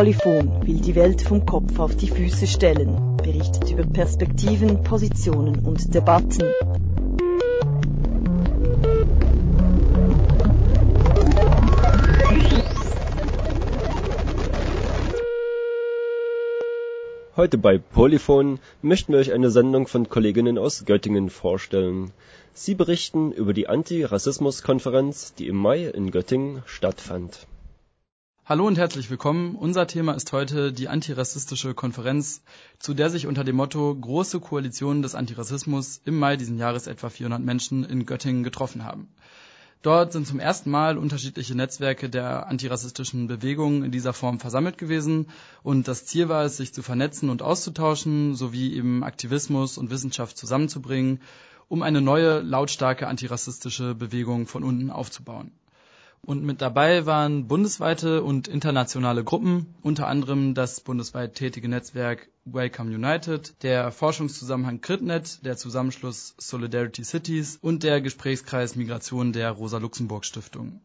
Polyphon will die Welt vom Kopf auf die Füße stellen, berichtet über Perspektiven, Positionen und Debatten. Heute bei Polyphon möchten wir euch eine Sendung von Kolleginnen aus Göttingen vorstellen. Sie berichten über die Anti-Rassismus-Konferenz, die im Mai in Göttingen stattfand. Hallo und herzlich willkommen. Unser Thema ist heute die antirassistische Konferenz, zu der sich unter dem Motto Große Koalition des Antirassismus im Mai diesen Jahres etwa 400 Menschen in Göttingen getroffen haben. Dort sind zum ersten Mal unterschiedliche Netzwerke der antirassistischen Bewegung in dieser Form versammelt gewesen und das Ziel war es, sich zu vernetzen und auszutauschen, sowie eben Aktivismus und Wissenschaft zusammenzubringen, um eine neue, lautstarke antirassistische Bewegung von unten aufzubauen. Und mit dabei waren bundesweite und internationale Gruppen, unter anderem das bundesweit tätige Netzwerk Welcome United, der Forschungszusammenhang CritNet, der Zusammenschluss Solidarity Cities und der Gesprächskreis Migration der Rosa-Luxemburg-Stiftung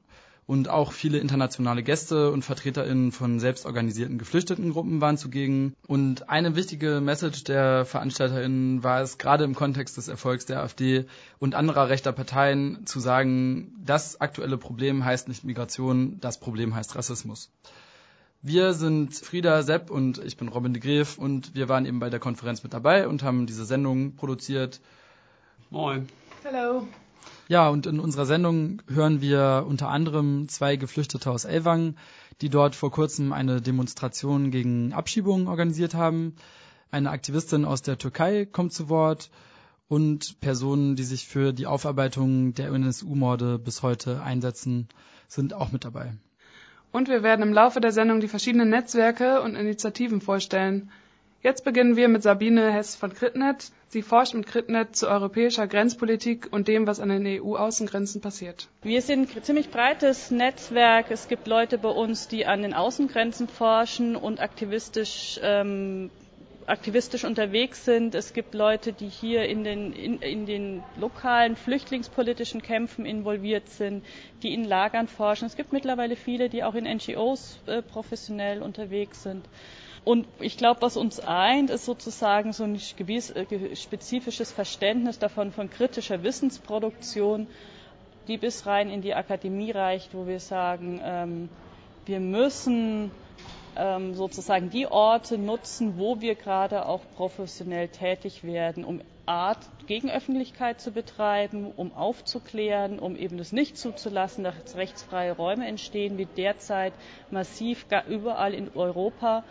und auch viele internationale Gäste und VertreterInnen von selbstorganisierten Geflüchtetengruppen waren zugegen. Und eine wichtige Message der VeranstalterInnen war es, gerade im Kontext des Erfolgs der AfD und anderer rechter Parteien zu sagen, das aktuelle Problem heißt nicht Migration, das Problem heißt Rassismus. Wir sind Frieda Sepp und ich bin Robin de Greef und wir waren eben bei der Konferenz mit dabei und haben diese Sendung produziert. Moin. Hallo. Ja, und in unserer Sendung hören wir unter anderem zwei Geflüchtete aus Elwang, die dort vor kurzem eine Demonstration gegen Abschiebungen organisiert haben. Eine Aktivistin aus der Türkei kommt zu Wort und Personen, die sich für die Aufarbeitung der NSU-Morde bis heute einsetzen, sind auch mit dabei. Und wir werden im Laufe der Sendung die verschiedenen Netzwerke und Initiativen vorstellen. Jetzt beginnen wir mit Sabine Hess von Kritnet. Sie forscht mit Kritnet zu europäischer Grenzpolitik und dem, was an den EU-Außengrenzen passiert. Wir sind ein ziemlich breites Netzwerk. Es gibt Leute bei uns, die an den Außengrenzen forschen und aktivistisch ähm, aktivistisch unterwegs sind. Es gibt Leute, die hier in den, in, in den lokalen flüchtlingspolitischen Kämpfen involviert sind, die in Lagern forschen. Es gibt mittlerweile viele, die auch in NGOs äh, professionell unterwegs sind. Und ich glaube, was uns eint, ist sozusagen so ein äh, spezifisches Verständnis davon von kritischer Wissensproduktion, die bis rein in die Akademie reicht, wo wir sagen, ähm, wir müssen ähm, sozusagen die Orte nutzen, wo wir gerade auch professionell tätig werden, um Art Gegenöffentlichkeit zu betreiben, um aufzuklären, um eben das nicht zuzulassen, dass rechtsfreie Räume entstehen, wie derzeit massiv überall in Europa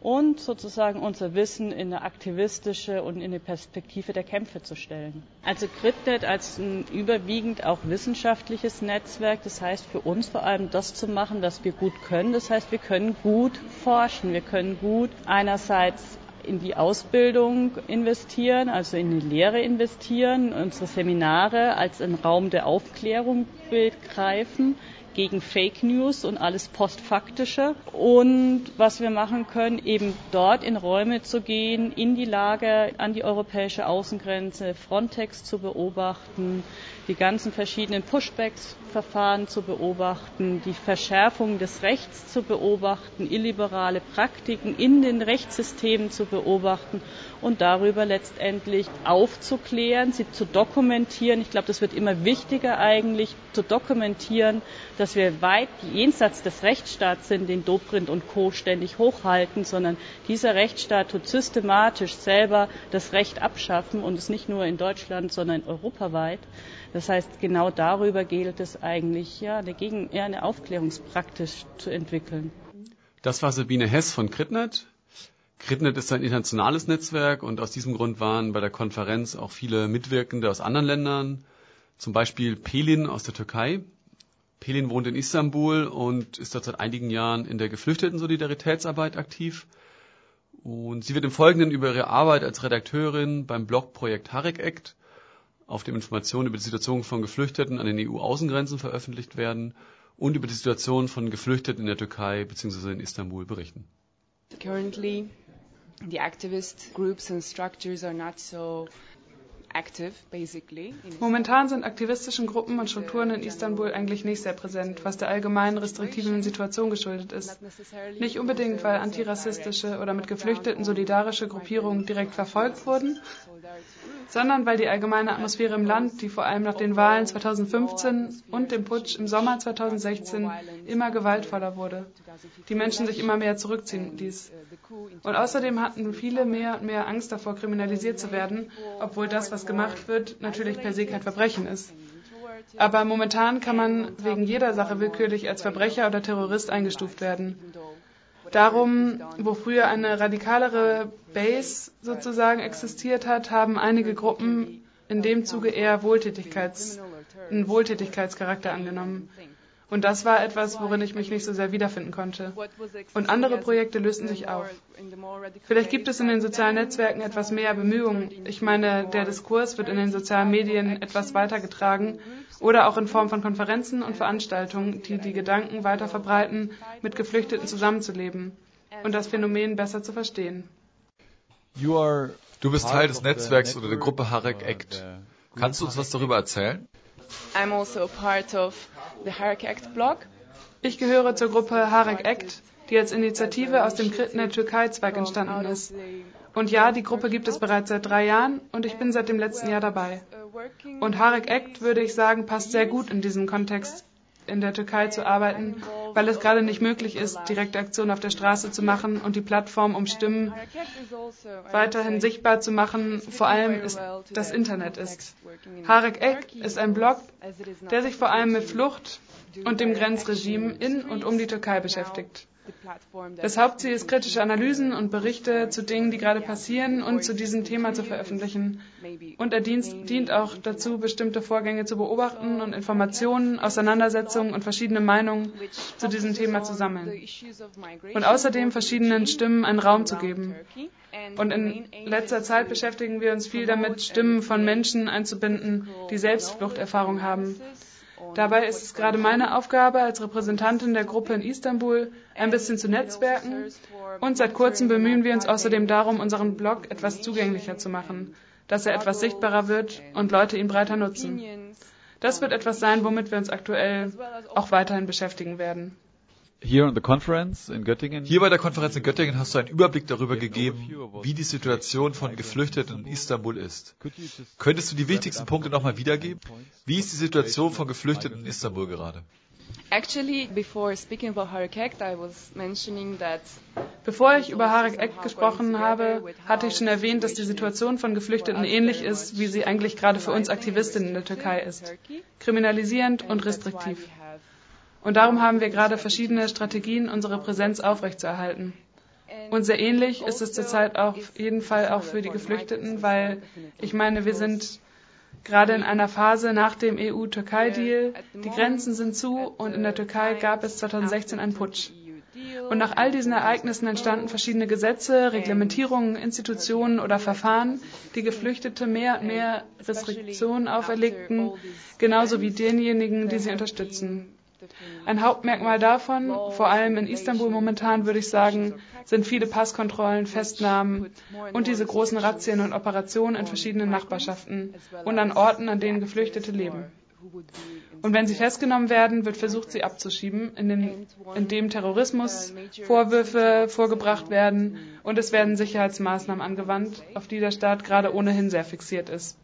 und sozusagen unser Wissen in eine aktivistische und in eine Perspektive der Kämpfe zu stellen. Also CritNet als ein überwiegend auch wissenschaftliches Netzwerk, das heißt für uns vor allem das zu machen, was wir gut können. Das heißt, wir können gut forschen, wir können gut einerseits in die Ausbildung investieren, also in die Lehre investieren, unsere Seminare als einen Raum der Aufklärung begreifen gegen Fake News und alles Postfaktische. Und was wir machen können, eben dort in Räume zu gehen, in die Lage an die europäische Außengrenze, Frontex zu beobachten, die ganzen verschiedenen Pushbacks-Verfahren zu beobachten, die Verschärfung des Rechts zu beobachten, illiberale Praktiken in den Rechtssystemen zu beobachten und darüber letztendlich aufzuklären, sie zu dokumentieren. Ich glaube, das wird immer wichtiger eigentlich, zu dokumentieren, dass wir weit jenseits des Rechtsstaats sind, den Dobrindt und Co. ständig hochhalten, sondern dieser Rechtsstaat tut systematisch selber das Recht abschaffen und es nicht nur in Deutschland, sondern europaweit. Das heißt, genau darüber gilt es eigentlich, ja, eine, Gegen ja, eine Aufklärungspraktisch zu entwickeln. Das war Sabine Hess von Kritnet. Kritnet ist ein internationales Netzwerk und aus diesem Grund waren bei der Konferenz auch viele Mitwirkende aus anderen Ländern, zum Beispiel Pelin aus der Türkei. Pelin wohnt in Istanbul und ist dort seit einigen Jahren in der Geflüchteten-Solidaritätsarbeit aktiv. Und sie wird im Folgenden über ihre Arbeit als Redakteurin beim Blogprojekt Harek Act auf dem Informationen über die Situation von Geflüchteten an den EU-Außengrenzen veröffentlicht werden und über die Situation von Geflüchteten in der Türkei bzw. in Istanbul berichten. Currently, the activist groups and structures are not so Momentan sind aktivistischen Gruppen und Strukturen in Istanbul eigentlich nicht sehr präsent, was der allgemeinen restriktiven Situation geschuldet ist. Nicht unbedingt, weil antirassistische oder mit Geflüchteten solidarische Gruppierungen direkt verfolgt wurden, sondern weil die allgemeine Atmosphäre im Land, die vor allem nach den Wahlen 2015 und dem Putsch im Sommer 2016 immer gewaltvoller wurde. Die Menschen sich immer mehr zurückziehen ließ. Und außerdem hatten viele mehr und mehr Angst davor, kriminalisiert zu werden, obwohl das, was gemacht wird, natürlich per se kein Verbrechen ist. Aber momentan kann man wegen jeder Sache willkürlich als Verbrecher oder Terrorist eingestuft werden. Darum, wo früher eine radikalere Base sozusagen existiert hat, haben einige Gruppen in dem Zuge eher Wohltätigkeits, einen Wohltätigkeitscharakter angenommen. Und das war etwas, worin ich mich nicht so sehr wiederfinden konnte. Und andere Projekte lösten sich auf. Vielleicht gibt es in den sozialen Netzwerken etwas mehr Bemühungen. Ich meine, der Diskurs wird in den sozialen Medien etwas weitergetragen oder auch in Form von Konferenzen und Veranstaltungen, die die Gedanken weiter verbreiten, mit Geflüchteten zusammenzuleben und das Phänomen besser zu verstehen. Du bist Teil des Netzwerks oder der Gruppe Harek Act. Kannst du uns was darüber erzählen? I'm also part of the Harek Act blog. Ich gehöre zur Gruppe Harek Act, die als Initiative aus dem Kritne Türkei-Zweig entstanden ist. Und ja, die Gruppe gibt es bereits seit drei Jahren und ich bin seit dem letzten Jahr dabei. Und Harek Act, würde ich sagen, passt sehr gut in diesen Kontext in der Türkei zu arbeiten, weil es gerade nicht möglich ist, direkte Aktionen auf der Straße zu machen und die Plattform, um Stimmen weiterhin sichtbar zu machen, vor allem ist das Internet ist. Harek Ek ist ein Blog, der sich vor allem mit Flucht und dem Grenzregime in und um die Türkei beschäftigt. Das Hauptziel ist, kritische Analysen und Berichte zu Dingen, die gerade passieren und zu diesem Thema zu veröffentlichen. Und er dient, dient auch dazu, bestimmte Vorgänge zu beobachten und Informationen, Auseinandersetzungen und verschiedene Meinungen zu diesem Thema zu sammeln. Und außerdem verschiedenen Stimmen einen Raum zu geben. Und in letzter Zeit beschäftigen wir uns viel damit, Stimmen von Menschen einzubinden, die selbst Fluchterfahrung haben Dabei ist es gerade meine Aufgabe als Repräsentantin der Gruppe in Istanbul, ein bisschen zu netzwerken und seit kurzem bemühen wir uns außerdem darum, unseren Blog etwas zugänglicher zu machen, dass er etwas sichtbarer wird und Leute ihn breiter nutzen. Das wird etwas sein, womit wir uns aktuell auch weiterhin beschäftigen werden. Hier bei der Konferenz in Göttingen hast du einen Überblick darüber gegeben, wie die Situation von Geflüchteten in Istanbul ist. Könntest du die wichtigsten Punkte nochmal wiedergeben? Wie ist die Situation von Geflüchteten in Istanbul gerade? Bevor ich über Harek Ek gesprochen habe, hatte ich schon erwähnt, dass die Situation von Geflüchteten ähnlich ist, wie sie eigentlich gerade für uns Aktivistinnen in der Türkei ist. Kriminalisierend und restriktiv. Und darum haben wir gerade verschiedene Strategien, unsere Präsenz aufrechtzuerhalten. Und sehr ähnlich ist es zurzeit auf jeden Fall auch für die Geflüchteten, weil ich meine, wir sind gerade in einer Phase nach dem EU-Türkei-Deal. Die Grenzen sind zu und in der Türkei gab es 2016 einen Putsch. Und nach all diesen Ereignissen entstanden verschiedene Gesetze, Reglementierungen, Institutionen oder Verfahren, die Geflüchtete mehr und mehr Restriktionen auferlegten, genauso wie denjenigen, die sie unterstützen. Ein Hauptmerkmal davon, vor allem in Istanbul momentan, würde ich sagen, sind viele Passkontrollen, Festnahmen und diese großen Razzien und Operationen in verschiedenen Nachbarschaften und an Orten, an denen Geflüchtete leben. Und wenn sie festgenommen werden, wird versucht, sie abzuschieben, indem, indem Terrorismus Vorwürfe vorgebracht werden und es werden Sicherheitsmaßnahmen angewandt, auf die der Staat gerade ohnehin sehr fixiert ist.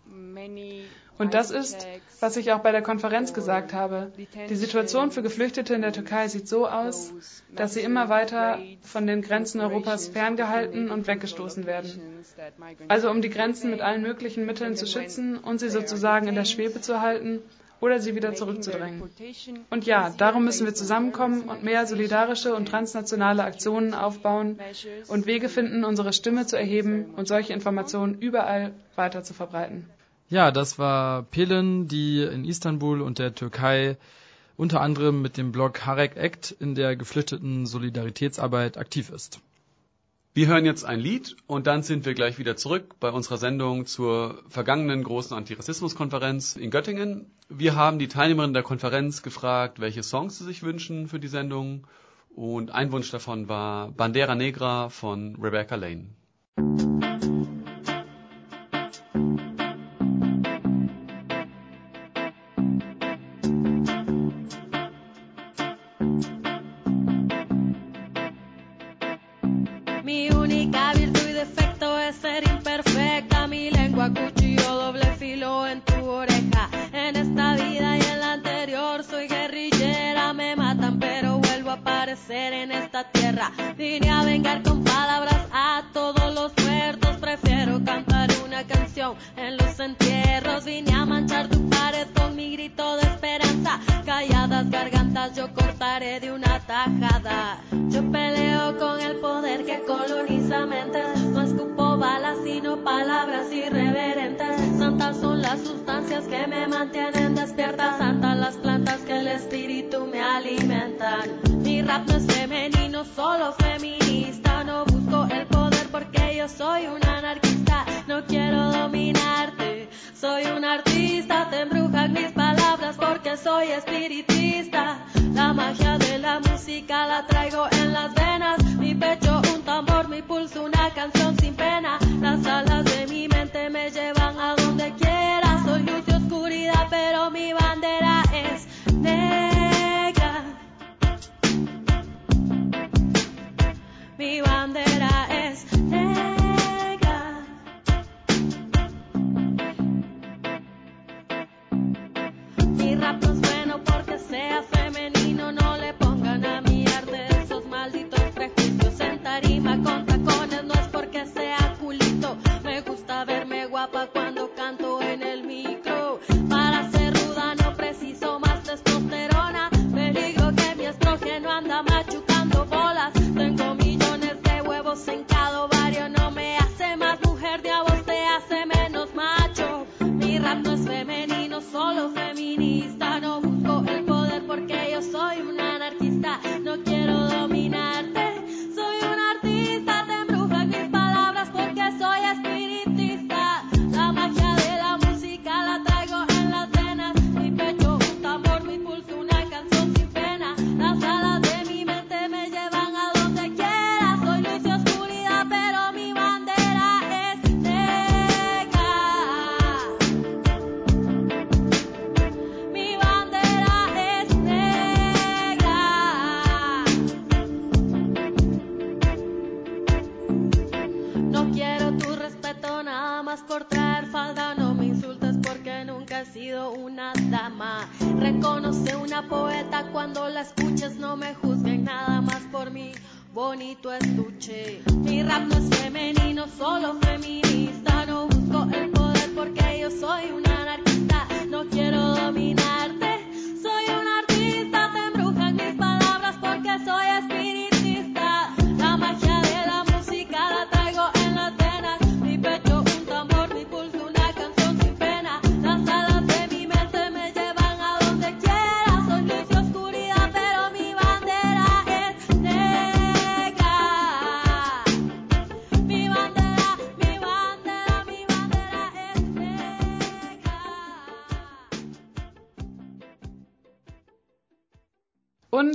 Und das ist, was ich auch bei der Konferenz gesagt habe. Die Situation für Geflüchtete in der Türkei sieht so aus, dass sie immer weiter von den Grenzen Europas ferngehalten und weggestoßen werden. Also um die Grenzen mit allen möglichen Mitteln zu schützen und sie sozusagen in der Schwebe zu halten oder sie wieder zurückzudrängen. Und ja, darum müssen wir zusammenkommen und mehr solidarische und transnationale Aktionen aufbauen und Wege finden, unsere Stimme zu erheben und solche Informationen überall weiter zu verbreiten. Ja, das war Pelin, die in Istanbul und der Türkei unter anderem mit dem Blog Harek Act in der geflüchteten Solidaritätsarbeit aktiv ist. Wir hören jetzt ein Lied und dann sind wir gleich wieder zurück bei unserer Sendung zur vergangenen großen Antirassismuskonferenz in Göttingen. Wir haben die Teilnehmerinnen der Konferenz gefragt, welche Songs sie sich wünschen für die Sendung und ein Wunsch davon war Bandera Negra von Rebecca Lane.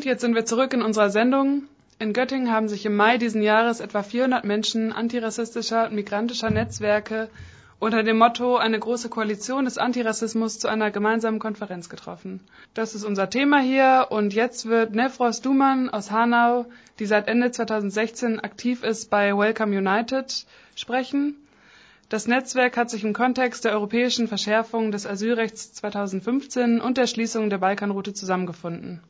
Jetzt sind wir zurück in unserer Sendung. In Göttingen haben sich im Mai diesen Jahres etwa 400 Menschen antirassistischer und migrantischer Netzwerke unter dem Motto Eine große Koalition des Antirassismus zu einer gemeinsamen Konferenz getroffen. Das ist unser Thema hier und jetzt wird Nefros Duman aus Hanau, die seit Ende 2016 aktiv ist bei Welcome United, sprechen. Das Netzwerk hat sich im Kontext der europäischen Verschärfung des Asylrechts 2015 und der Schließung der Balkanroute zusammengefunden.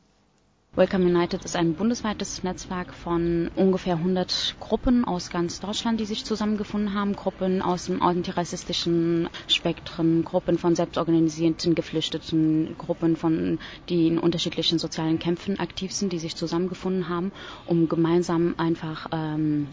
Welcome United ist ein bundesweites Netzwerk von ungefähr 100 Gruppen aus ganz Deutschland, die sich zusammengefunden haben. Gruppen aus dem antirassistischen Spektrum, Gruppen von selbstorganisierten Geflüchteten, Gruppen von, die in unterschiedlichen sozialen Kämpfen aktiv sind, die sich zusammengefunden haben, um gemeinsam einfach ähm,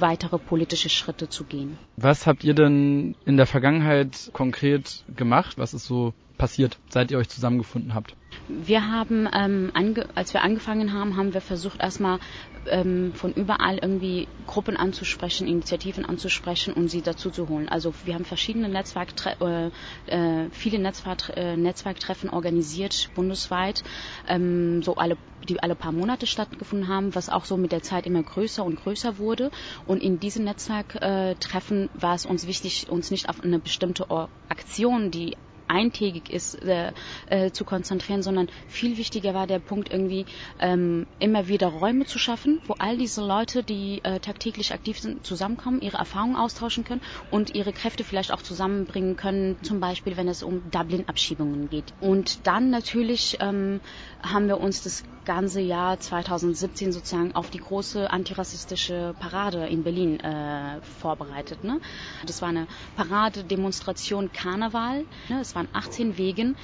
weitere politische Schritte zu gehen. Was habt ihr denn in der Vergangenheit konkret gemacht? Was ist so passiert, seit ihr euch zusammengefunden habt? Wir haben, ähm, als wir angefangen haben, haben wir versucht erstmal ähm, von überall irgendwie Gruppen anzusprechen, Initiativen anzusprechen und sie dazu zu holen. Also wir haben verschiedene Netzwerktre äh, äh, viele Netzwerk äh, Netzwerktreffen organisiert bundesweit, ähm, so alle die alle paar Monate stattgefunden haben, was auch so mit der Zeit immer größer und größer wurde. Und in diesen Netzwerktreffen war es uns wichtig, uns nicht auf eine bestimmte Aktion, die eintägig ist, äh, äh, zu konzentrieren, sondern viel wichtiger war der Punkt irgendwie ähm, immer wieder Räume zu schaffen, wo all diese Leute, die äh, tagtäglich aktiv sind, zusammenkommen, ihre Erfahrungen austauschen können und ihre Kräfte vielleicht auch zusammenbringen können, zum Beispiel wenn es um Dublin-Abschiebungen geht. Und dann natürlich ähm, haben wir uns das ganze Jahr 2017 sozusagen auf die große antirassistische Parade in Berlin äh, vorbereitet. Ne? Das war eine Parade, Demonstration, Karneval. Ne? Es waren 18 Wegen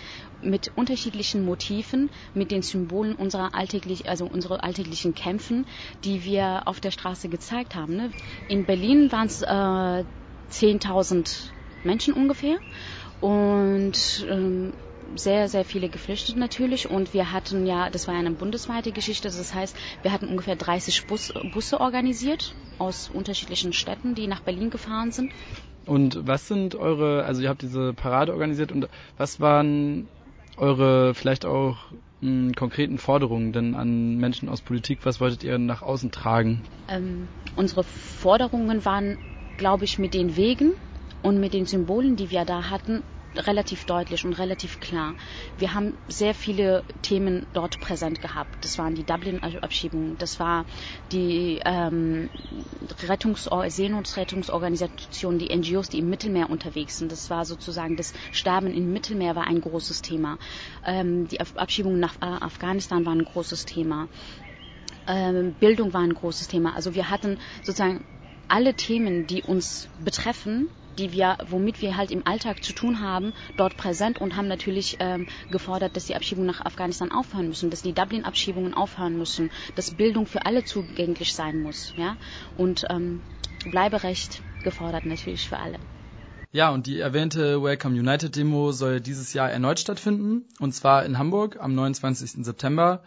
mit unterschiedlichen Motiven, mit den Symbolen unserer alltäglich, also unsere alltäglichen Kämpfen, die wir auf der Straße gezeigt haben. Ne? In Berlin waren es äh, 10.000 Menschen ungefähr und ähm, sehr, sehr viele Geflüchtete natürlich und wir hatten ja, das war eine bundesweite Geschichte, das heißt, wir hatten ungefähr 30 Bus, Busse organisiert aus unterschiedlichen Städten, die nach Berlin gefahren sind. Und was sind eure, also ihr habt diese Parade organisiert und was waren eure vielleicht auch mh, hm, konkreten Forderungen denn an Menschen aus Politik? Was wolltet ihr nach außen tragen? Ähm, unsere Forderungen waren, glaube ich, mit den Wegen und mit den Symbolen, die wir da hatten, relativ deutlich und relativ klar. Wir haben sehr viele Themen dort präsent gehabt. Das waren die Dublin-Abschiebungen, das war die ähm, Rettungs Seenotrettungsorganisationen, die NGOs, die im Mittelmeer unterwegs sind. Das war sozusagen das Sterben im Mittelmeer war ein großes Thema. Ähm, die Abschiebungen nach Afghanistan waren ein großes Thema. Ähm, Bildung war ein großes Thema. Also wir hatten sozusagen alle Themen, die uns betreffen, die wir, womit wir halt im Alltag zu tun haben, dort präsent und haben natürlich ähm, gefordert, dass die Abschiebungen nach Afghanistan aufhören müssen, dass die Dublin-Abschiebungen aufhören müssen, dass Bildung für alle zugänglich sein muss, ja und ähm, Bleiberecht gefordert natürlich für alle. Ja, und die erwähnte Welcome United Demo soll dieses Jahr erneut stattfinden, und zwar in Hamburg am 29. September.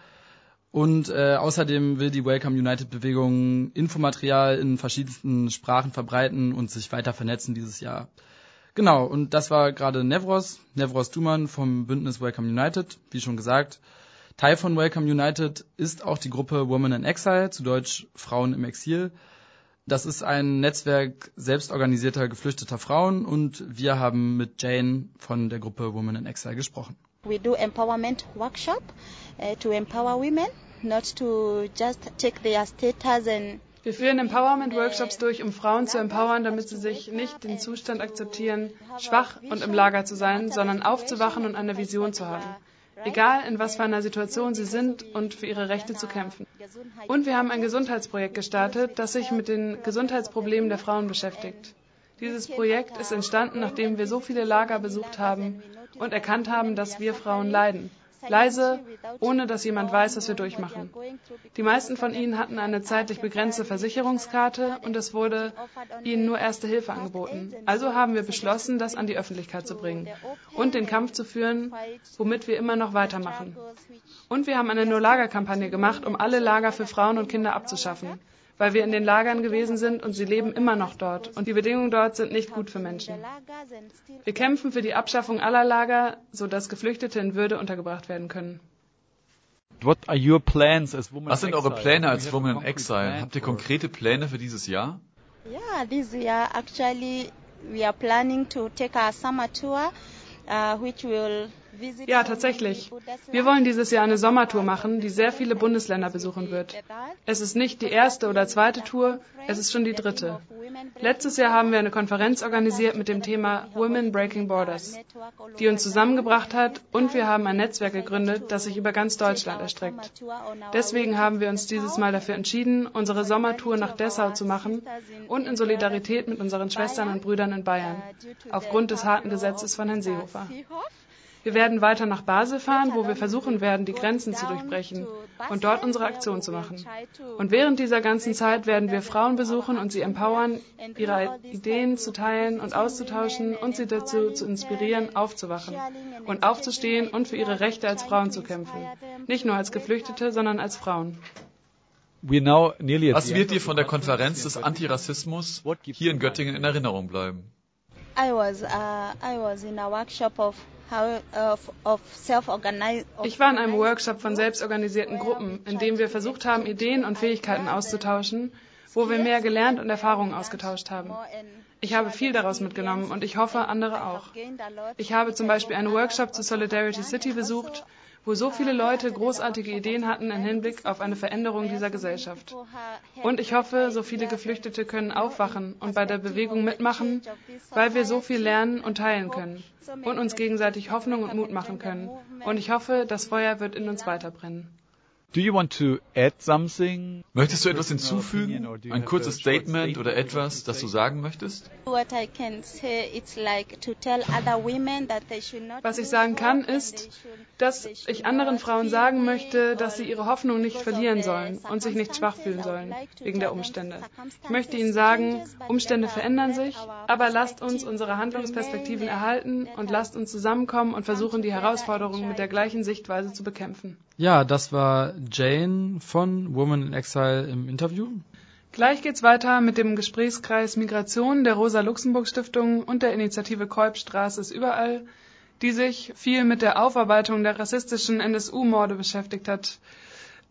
Und äh, außerdem will die Welcome United Bewegung Infomaterial in verschiedensten Sprachen verbreiten und sich weiter vernetzen dieses Jahr. Genau, und das war gerade Nevros, Nevros Duman vom Bündnis Welcome United, wie schon gesagt. Teil von Welcome United ist auch die Gruppe Women in Exile, zu Deutsch Frauen im Exil. Das ist ein Netzwerk selbstorganisierter geflüchteter Frauen und wir haben mit Jane von der Gruppe Women in Exile gesprochen. We do empowerment workshop uh, to empower women, not to just take their status and wir führen Empowerment-Workshops durch, um Frauen zu empowern, damit sie sich nicht den Zustand akzeptieren, schwach und im Lager zu sein, sondern aufzuwachen und eine Vision zu haben. Egal in was für einer Situation sie sind und für ihre Rechte zu kämpfen. Und wir haben ein Gesundheitsprojekt gestartet, das sich mit den Gesundheitsproblemen der Frauen beschäftigt. Dieses Projekt ist entstanden, nachdem wir so viele Lager besucht haben und erkannt haben, dass wir Frauen leiden. Leise, ohne dass jemand weiß, was wir durchmachen. Die meisten von ihnen hatten eine zeitlich begrenzte Versicherungskarte und es wurde ihnen nur erste Hilfe angeboten. Also haben wir beschlossen, das an die Öffentlichkeit zu bringen und den Kampf zu führen, womit wir immer noch weitermachen. Und wir haben eine No-Lager-Kampagne gemacht, um alle Lager für Frauen und Kinder abzuschaffen weil wir in den Lagern gewesen sind und sie leben immer noch dort. Und die Bedingungen dort sind nicht gut für Menschen. Wir kämpfen für die Abschaffung aller Lager, sodass Geflüchtete in Würde untergebracht werden können. Was sind eure Pläne als Women in Exile? Habt ihr konkrete Pläne für dieses Jahr? Yeah, this year actually we are planning to take a summer tour, ja, tatsächlich. Wir wollen dieses Jahr eine Sommertour machen, die sehr viele Bundesländer besuchen wird. Es ist nicht die erste oder zweite Tour, es ist schon die dritte. Letztes Jahr haben wir eine Konferenz organisiert mit dem Thema Women Breaking Borders, die uns zusammengebracht hat und wir haben ein Netzwerk gegründet, das sich über ganz Deutschland erstreckt. Deswegen haben wir uns dieses Mal dafür entschieden, unsere Sommertour nach Dessau zu machen und in Solidarität mit unseren Schwestern und Brüdern in Bayern, aufgrund des harten Gesetzes von Herrn Seehofer. Wir werden weiter nach Basel fahren, wo wir versuchen werden, die Grenzen zu durchbrechen und dort unsere Aktion zu machen. Und während dieser ganzen Zeit werden wir Frauen besuchen und sie empowern, ihre Ideen zu teilen und auszutauschen und sie dazu zu inspirieren, aufzuwachen und aufzustehen und für ihre Rechte als Frauen zu kämpfen. Nicht nur als Geflüchtete, sondern als Frauen. Was wird dir von der Konferenz des Antirassismus hier in Göttingen in Erinnerung bleiben? Ich war in einem Workshop von selbstorganisierten Gruppen, in dem wir versucht haben, Ideen und Fähigkeiten auszutauschen, wo wir mehr gelernt und Erfahrungen ausgetauscht haben. Ich habe viel daraus mitgenommen und ich hoffe, andere auch. Ich habe zum Beispiel einen Workshop zu Solidarity City besucht, wo so viele Leute großartige Ideen hatten im Hinblick auf eine Veränderung dieser Gesellschaft. Und ich hoffe, so viele Geflüchtete können aufwachen und bei der Bewegung mitmachen, weil wir so viel lernen und teilen können und uns gegenseitig Hoffnung und Mut machen können. Und ich hoffe, das Feuer wird in uns weiterbrennen. Do you want to add something? Möchtest du etwas hinzufügen? Ein kurzes Statement oder etwas, das du sagen möchtest? Was ich sagen kann, ist, dass ich anderen Frauen sagen möchte, dass sie ihre Hoffnung nicht verlieren sollen und sich nicht schwach fühlen sollen wegen der Umstände. Ich möchte ihnen sagen, Umstände verändern sich, aber lasst uns unsere Handlungsperspektiven erhalten und lasst uns zusammenkommen und versuchen, die Herausforderungen mit der gleichen Sichtweise zu bekämpfen. Ja, das war Jane von Woman in Exile im Interview. Gleich geht's weiter mit dem Gesprächskreis Migration der Rosa-Luxemburg-Stiftung und der Initiative Kolbstraße ist überall, die sich viel mit der Aufarbeitung der rassistischen NSU-Morde beschäftigt hat.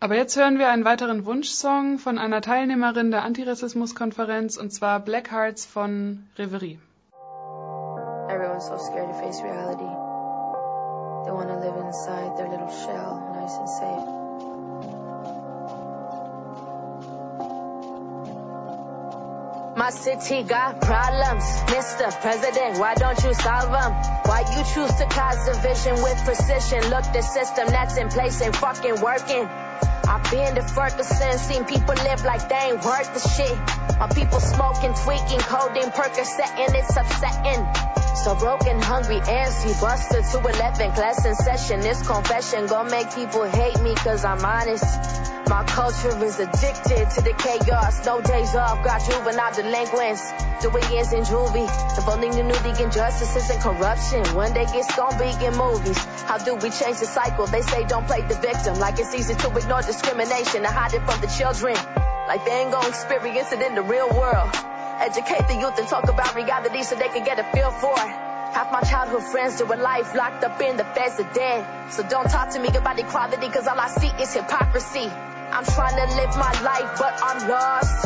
Aber jetzt hören wir einen weiteren Wunschsong von einer Teilnehmerin der Antirassismus-Konferenz und zwar Black Hearts von Reverie. Everyone's so scared to face reality. They want to live inside their little shell, nice and safe. My city got problems, Mr. President, why don't you solve them? Why you choose to cause division with precision? Look, the system that's in place ain't fucking working. I've been to Ferguson, seen people live like they ain't worth the shit. My people smoking, tweaking, codeine, Percocet, and it's upsetting. So broken, hungry, antsy, busted to 11, class in session. This confession gon' make people hate me cause I'm honest. My culture is addicted to the chaos. No days off, got juvenile delinquents. Doings in juvie. If only you knew the injustices and corruption. One day it's gonna be in movies. How do we change the cycle? They say don't play the victim. Like it's easy to ignore discrimination and hide it from the children. Like they ain't gonna experience it in the real world. Educate the youth and talk about reality so they can get a feel for it. Half my childhood friends do a life locked up in the feds are dead. So don't talk to me about equality cause all I see is hypocrisy. I'm trying to live my life but I'm lost.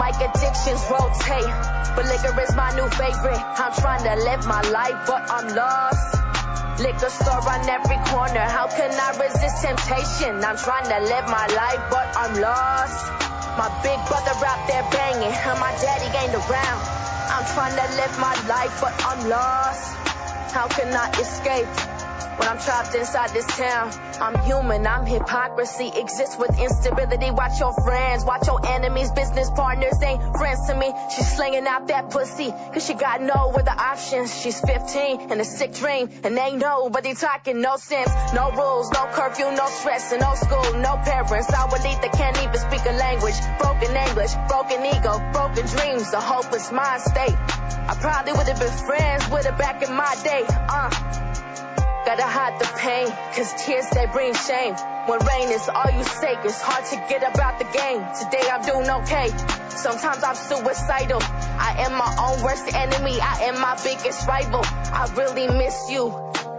My addictions rotate, but liquor is my new favorite. I'm trying to live my life but I'm lost. Liquor store on every corner, how can I resist temptation? I'm trying to live my life but I'm lost. My big brother out there banging, and my daddy ain't around. I'm trying to live my life, but I'm lost. How can I escape when I'm trapped inside this town? I'm human, I'm hypocrisy, exists with instability. Watch your friends, watch your enemies, business partners ain't friends to me. She's slinging out that pussy, cause she got no other options. She's 15 and a sick dream, and ain't nobody talking, no sense, no rules, no curfew, no stress, and no school, no parents. I will lead that can't even speak a language. Broken English, broken ego, broken dreams, a hopeless mind state. I probably would have been friends with her back in my day, uh. Gotta hide the pain, cause tears they bring shame. When rain is all you say, it's hard to get about the game. Today I'm doing okay. Sometimes I'm suicidal. I am my own worst enemy. I am my biggest rival. I really miss you.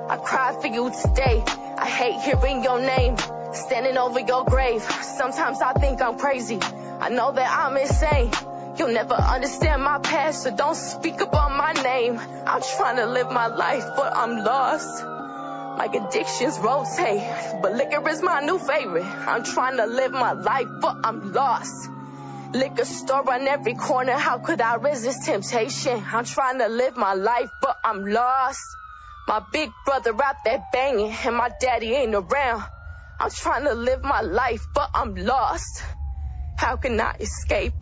I cry for you today. I hate hearing your name. Standing over your grave. Sometimes I think I'm crazy. I know that I'm insane. You'll never understand my past, so don't speak about my name. I'm trying to live my life, but I'm lost. My addictions rotate, but liquor is my new favorite. I'm trying to live my life, but I'm lost. Liquor store on every corner, how could I resist temptation? I'm trying to live my life, but I'm lost. My big brother out there banging, and my daddy ain't around. I'm trying to live my life, but I'm lost. How can I escape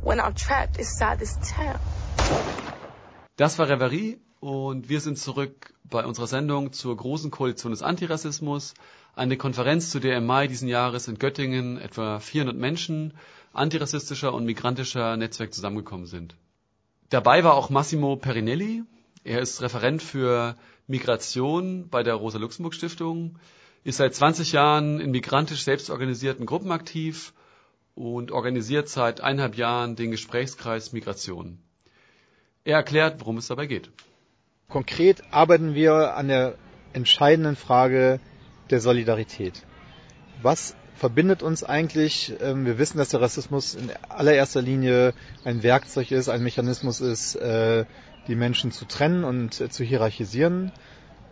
when I'm trapped inside this town? Das war Reverie und wir sind zurück bei unserer Sendung zur Großen Koalition des Antirassismus, eine Konferenz, zu der im Mai diesen Jahres in Göttingen etwa 400 Menschen antirassistischer und migrantischer Netzwerk zusammengekommen sind. Dabei war auch Massimo Perinelli. Er ist Referent für Migration bei der Rosa-Luxemburg-Stiftung, ist seit 20 Jahren in migrantisch selbstorganisierten Gruppen aktiv und organisiert seit eineinhalb Jahren den Gesprächskreis Migration. Er erklärt, worum es dabei geht. Konkret arbeiten wir an der entscheidenden Frage der Solidarität. Was verbindet uns eigentlich? Ähm, wir wissen, dass der Rassismus in allererster Linie ein Werkzeug ist, ein Mechanismus ist, äh, die Menschen zu trennen und äh, zu hierarchisieren.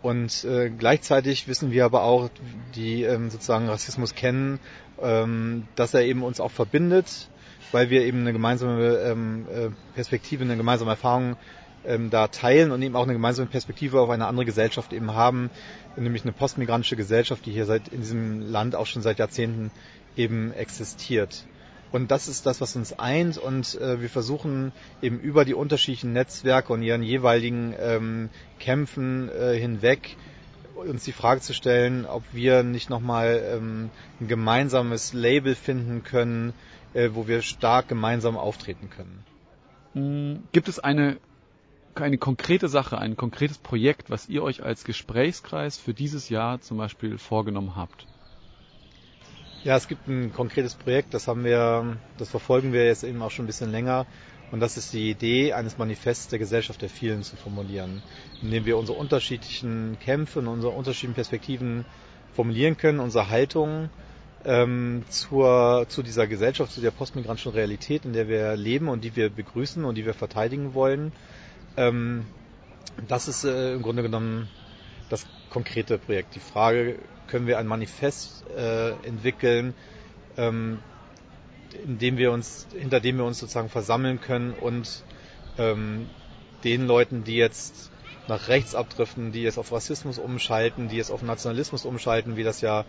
Und äh, gleichzeitig wissen wir aber auch, die ähm, sozusagen Rassismus kennen, ähm, dass er eben uns auch verbindet, weil wir eben eine gemeinsame Perspektive, eine gemeinsame Erfahrung ähm, da teilen und eben auch eine gemeinsame Perspektive auf eine andere Gesellschaft eben haben, nämlich eine postmigrantische Gesellschaft, die hier seit in diesem Land auch schon seit Jahrzehnten eben existiert. Und das ist das, was uns eint. Und äh, wir versuchen eben über die unterschiedlichen Netzwerke und ihren jeweiligen ähm, Kämpfen äh, hinweg uns die Frage zu stellen, ob wir nicht nochmal ähm, ein gemeinsames Label finden können, äh, wo wir stark gemeinsam auftreten können. Hm, gibt es eine, eine konkrete Sache, ein konkretes Projekt, was ihr euch als Gesprächskreis für dieses Jahr zum Beispiel vorgenommen habt? Ja, es gibt ein konkretes Projekt, das haben wir, das verfolgen wir jetzt eben auch schon ein bisschen länger. Und das ist die Idee, eines Manifests der Gesellschaft der vielen zu formulieren, indem wir unsere unterschiedlichen Kämpfe und unsere unterschiedlichen Perspektiven formulieren können, unsere Haltung ähm, zur, zu dieser Gesellschaft, zu der postmigrantischen Realität, in der wir leben und die wir begrüßen und die wir verteidigen wollen. Ähm, das ist äh, im Grunde genommen das konkrete Projekt. Die Frage, können wir ein Manifest äh, entwickeln, ähm, in dem wir uns, hinter dem wir uns sozusagen versammeln können und ähm, den Leuten, die jetzt nach rechts abdriften, die jetzt auf Rassismus umschalten, die jetzt auf Nationalismus umschalten, wie das ja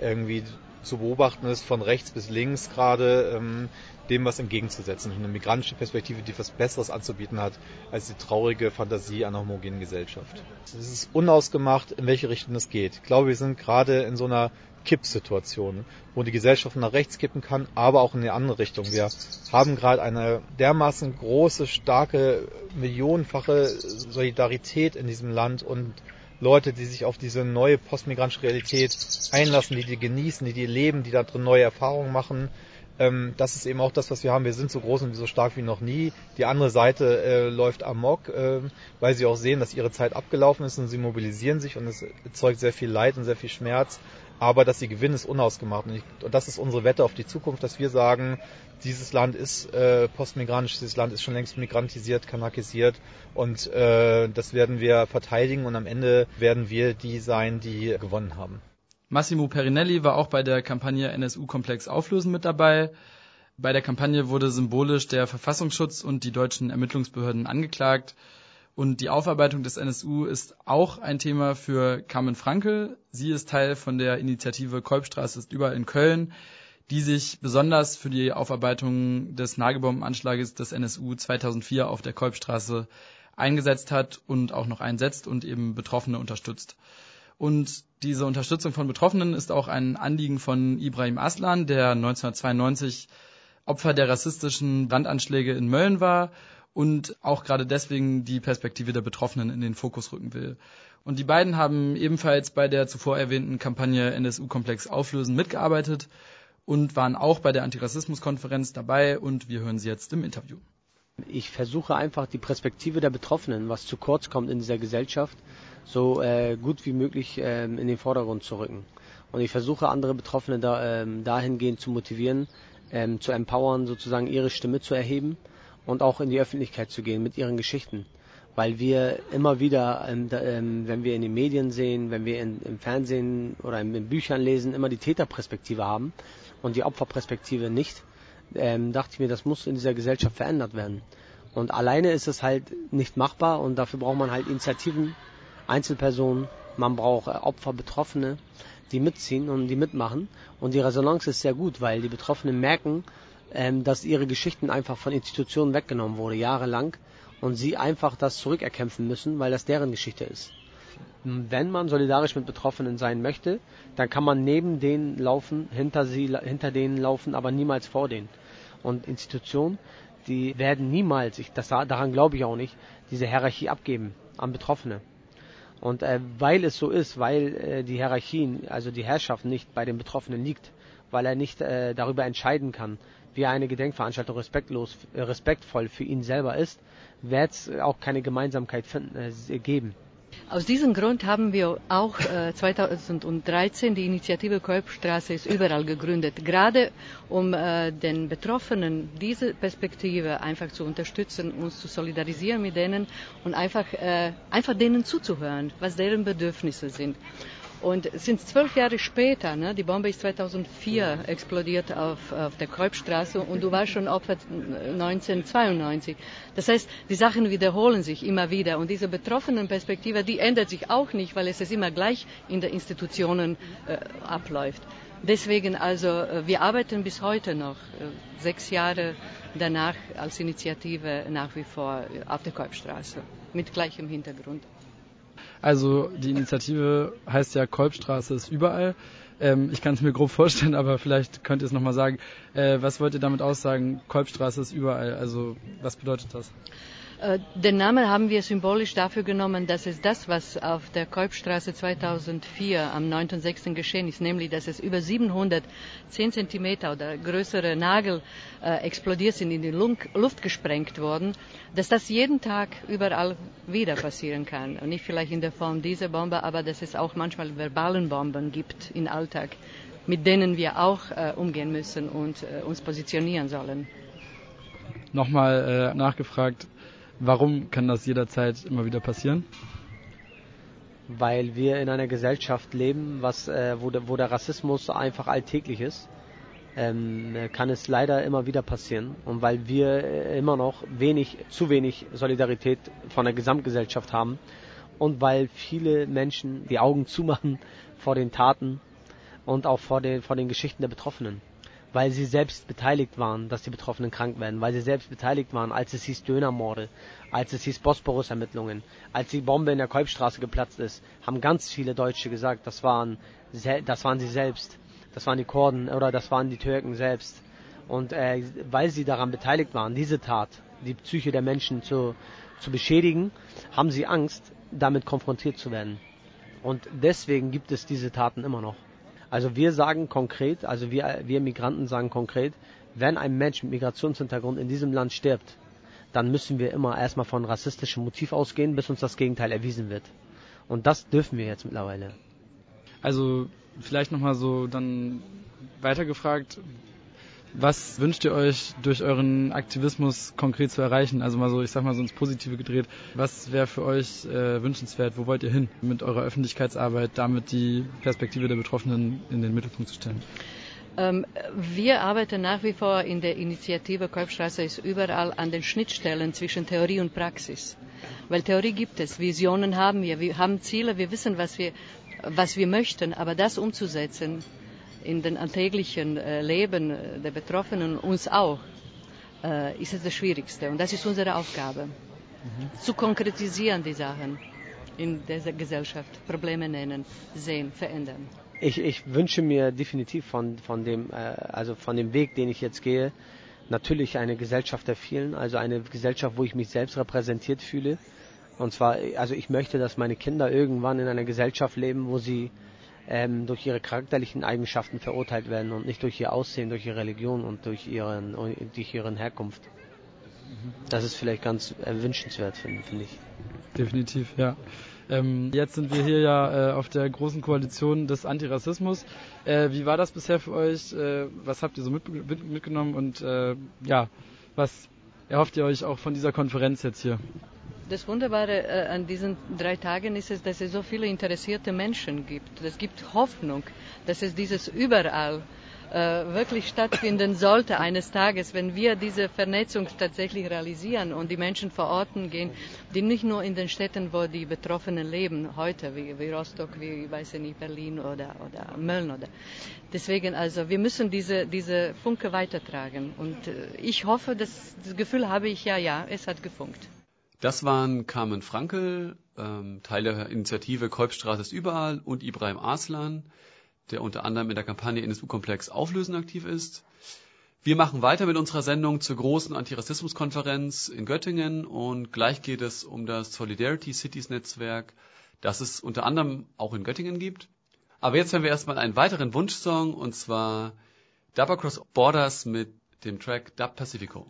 irgendwie zu beobachten ist, von rechts bis links gerade, ähm, dem was entgegenzusetzen. Eine migrantische Perspektive, die was Besseres anzubieten hat, als die traurige Fantasie einer homogenen Gesellschaft. Es ist unausgemacht, in welche Richtung es geht. Ich glaube, wir sind gerade in so einer Kippsituation, wo die Gesellschaft nach rechts kippen kann, aber auch in eine andere Richtung. Wir haben gerade eine dermaßen große, starke, millionenfache Solidarität in diesem Land und Leute, die sich auf diese neue postmigrantische Realität einlassen, die die genießen, die die leben, die da drin neue Erfahrungen machen. Ähm, das ist eben auch das, was wir haben. Wir sind so groß und so stark wie noch nie. Die andere Seite äh, läuft amok, äh, weil sie auch sehen, dass ihre Zeit abgelaufen ist und sie mobilisieren sich und es erzeugt sehr viel Leid und sehr viel Schmerz aber dass sie gewinnen, ist unausgemacht. Und, ich, und, das ist unsere Wette auf die Zukunft, dass wir sagen, dieses Land ist äh, postmigrantisch, dieses Land ist schon längst migrantisiert, kanakisiert und äh, das werden wir verteidigen und am Ende werden wir die sein, die gewonnen haben. Massimo Perinelli war auch bei der Kampagne NSU-Komplex Auflösen mit dabei. Bei der Kampagne wurde symbolisch der Verfassungsschutz und die deutschen Ermittlungsbehörden angeklagt. Und die Aufarbeitung des NSU ist auch ein Thema für Carmen Frankel. Sie ist Teil von der Initiative Kolbstraße ist überall in Köln, die sich besonders für die Aufarbeitung des Nagelbombenanschlages des NSU 2004 auf der Kolbstraße eingesetzt hat und auch noch einsetzt und eben Betroffene unterstützt. Und diese Unterstützung von Betroffenen ist auch ein Anliegen von Ibrahim Aslan, der 1992 Opfer der rassistischen Brandanschläge in Mölln war und auch gerade deswegen die Perspektive der Betroffenen in den Fokus rücken will. Und die beiden haben ebenfalls bei der zuvor erwähnten Kampagne NSU-Komplex Auflösen mitgearbeitet und waren auch bei der Antirassismus-Konferenz dabei und wir hören sie jetzt im Interview. Ich versuche einfach die Perspektive der Betroffenen, was zu kurz kommt in dieser Gesellschaft, so äh, gut wie möglich äh, in den Vordergrund zu rücken. Und ich versuche andere Betroffene da, äh, dahingehend zu motivieren, ähm, zu empowern, sozusagen ihre Stimme zu erheben und auch in die Öffentlichkeit zu gehen mit ihren Geschichten. Weil wir immer wieder, ähm, ähm, wenn wir in den Medien sehen, wenn wir im Fernsehen oder in, in, Büchern lesen, immer die Täterperspektive haben und die Opferperspektive nicht, ähm, dachte ich mir, das muss in dieser Gesellschaft verändert werden. Und alleine ist es halt nicht machbar und dafür braucht man halt Initiativen, Einzelpersonen, man braucht äh, Opfer, Betroffene, die mitziehen und die mitmachen. Und die Resonanz ist sehr gut, weil die Betroffenen merken, ähm, dass ihre Geschichten einfach von Institutionen weggenommen wurde, jahrelang, und sie einfach das zurückerkämpfen müssen, weil das deren Geschichte ist. Wenn man solidarisch mit Betroffenen sein möchte, dann kann man neben denen laufen, hinter, sie, hinter denen laufen, aber niemals vor denen. Und Institutionen, die werden niemals, ich, das, daran glaube ich auch nicht, diese Hierarchie abgeben an Betroffene. Und äh, weil es so ist, weil äh, die Hierarchien, also die Herrschaft nicht bei den Betroffenen liegt, weil er nicht äh, darüber entscheiden kann, wie eine Gedenkveranstaltung respektlos, äh, respektvoll für ihn selber ist, wird es auch keine Gemeinsamkeit finden, äh, geben. Aus diesem Grund haben wir auch äh, 2013 die Initiative Kolbstraße ist überall gegründet, gerade um äh, den Betroffenen diese Perspektive einfach zu unterstützen, uns zu solidarisieren mit denen und einfach, äh, einfach denen zuzuhören, was deren Bedürfnisse sind. Und es sind zwölf Jahre später, ne, die Bombe ist 2004 explodiert auf, auf der Kreuzstraße und du warst schon Opfer 1992. Das heißt, die Sachen wiederholen sich immer wieder und diese betroffenen Perspektive, die ändert sich auch nicht, weil es ist immer gleich in den Institutionen äh, abläuft. Deswegen also, äh, wir arbeiten bis heute noch, äh, sechs Jahre danach als Initiative nach wie vor auf der Kolbstraße mit gleichem Hintergrund. Also die Initiative heißt ja Kolbstraße ist überall. Ähm, ich kann es mir grob vorstellen, aber vielleicht könnt ihr es nochmal sagen. Äh, was wollt ihr damit aussagen? Kolbstraße ist überall. Also was bedeutet das? Äh, den Namen haben wir symbolisch dafür genommen, dass es das, was auf der Kolbstraße 2004 am 9.6. geschehen ist, nämlich dass es über 700 10 Zentimeter oder größere Nagel äh, explodiert sind, in die Luft gesprengt worden, dass das jeden Tag überall wieder passieren kann. Und nicht vielleicht in der Form dieser Bombe, aber dass es auch manchmal verbalen Bomben gibt im Alltag, mit denen wir auch äh, umgehen müssen und äh, uns positionieren sollen. Nochmal äh, nachgefragt, Warum kann das jederzeit immer wieder passieren? Weil wir in einer Gesellschaft leben, was, äh, wo, de, wo, der Rassismus einfach alltäglich ist, ähm, kann es leider immer wieder passieren. Und weil wir äh, immer noch wenig, zu wenig Solidarität von der Gesamtgesellschaft haben und weil viele Menschen die Augen zumachen vor den Taten und auch vor den, vor den Geschichten der Betroffenen weil sie selbst beteiligt waren, dass die Betroffenen krank werden, weil sie selbst beteiligt waren, als es hieß Dönermorde, als es hieß Bosporus-Ermittlungen, als die Bombe in der Kolbstraße geplatzt ist, haben ganz viele Deutsche gesagt, das waren, das waren sie selbst, das waren die Kurden oder das waren die Türken selbst. Und äh, weil sie daran beteiligt waren, diese Tat, die Psyche der Menschen zu, zu beschädigen, haben sie Angst, damit konfrontiert zu werden. Und deswegen gibt es diese Taten immer noch. Also wir sagen konkret, also wir, wir Migranten sagen konkret, wenn ein Mensch mit Migrationshintergrund in diesem Land stirbt, dann müssen wir immer erstmal von rassistischem Motiv ausgehen, bis uns das Gegenteil erwiesen wird. Und das dürfen wir jetzt mittlerweile. Also vielleicht nochmal so dann weitergefragt, was wünscht ihr euch durch euren Aktivismus konkret zu erreichen? Also mal so, ich sag mal so ins Positive gedreht. Was wäre für euch äh, wünschenswert? Wo wollt ihr hin mit eurer Öffentlichkeitsarbeit, damit die Perspektive der Betroffenen in den Mittelpunkt zu stellen? Ähm, wir arbeiten nach wie vor in der Initiative Kolbstraße ist überall an den Schnittstellen zwischen Theorie und Praxis. Weil Theorie gibt es, Visionen haben wir, wir haben Ziele, wir wissen, was wir, was wir möchten, aber das umzusetzen, in den alltäglichen äh, Leben der Betroffenen, uns auch, äh, ist es das Schwierigste. Und das ist unsere Aufgabe, mhm. zu konkretisieren die Sachen in dieser Gesellschaft, Probleme nennen, sehen, verändern. Ich, ich wünsche mir definitiv von, von, dem, äh, also von dem Weg, den ich jetzt gehe, natürlich eine Gesellschaft der vielen, also eine Gesellschaft, wo ich mich selbst repräsentiert fühle. Und zwar, also ich möchte, dass meine Kinder irgendwann in einer Gesellschaft leben, wo sie ähm, durch ihre charakterlichen Eigenschaften verurteilt werden und nicht durch ihr Aussehen, durch ihre Religion und durch ihren, durch ihren Herkunft. Das ist vielleicht ganz wünschenswert, finde find ich. Definitiv, ja. Ähm, jetzt sind wir hier ja äh, auf der großen Koalition des Antirassismus. Äh, wie war das bisher für euch? Äh, was habt ihr so mit, mit, mitgenommen und äh, ja, was erhofft ihr euch auch von dieser Konferenz jetzt hier? Das Wunderbare äh, an diesen drei Tagen ist es, dass es so viele interessierte Menschen gibt. Es gibt Hoffnung, dass es dieses überall äh, wirklich stattfinden sollte eines Tages, wenn wir diese Vernetzung tatsächlich realisieren und die Menschen vor Ort gehen, die nicht nur in den Städten, wo die Betroffenen leben, heute, wie, wie Rostock, wie, weiß ich nicht, Berlin oder, oder Mölln oder. Deswegen also, wir müssen diese, diese Funke weitertragen und äh, ich hoffe, dass, das Gefühl habe ich, ja, ja, es hat gefunkt. Das waren Carmen Frankel, ähm, Teil der Initiative Kolbstraße ist überall und Ibrahim Arslan, der unter anderem in der Kampagne NSU-Komplex Auflösen aktiv ist. Wir machen weiter mit unserer Sendung zur großen Antirassismus-Konferenz in Göttingen und gleich geht es um das Solidarity Cities Netzwerk, das es unter anderem auch in Göttingen gibt. Aber jetzt hören wir erstmal einen weiteren Wunschsong und zwar Dub Across Borders mit dem Track Dub Pacifico.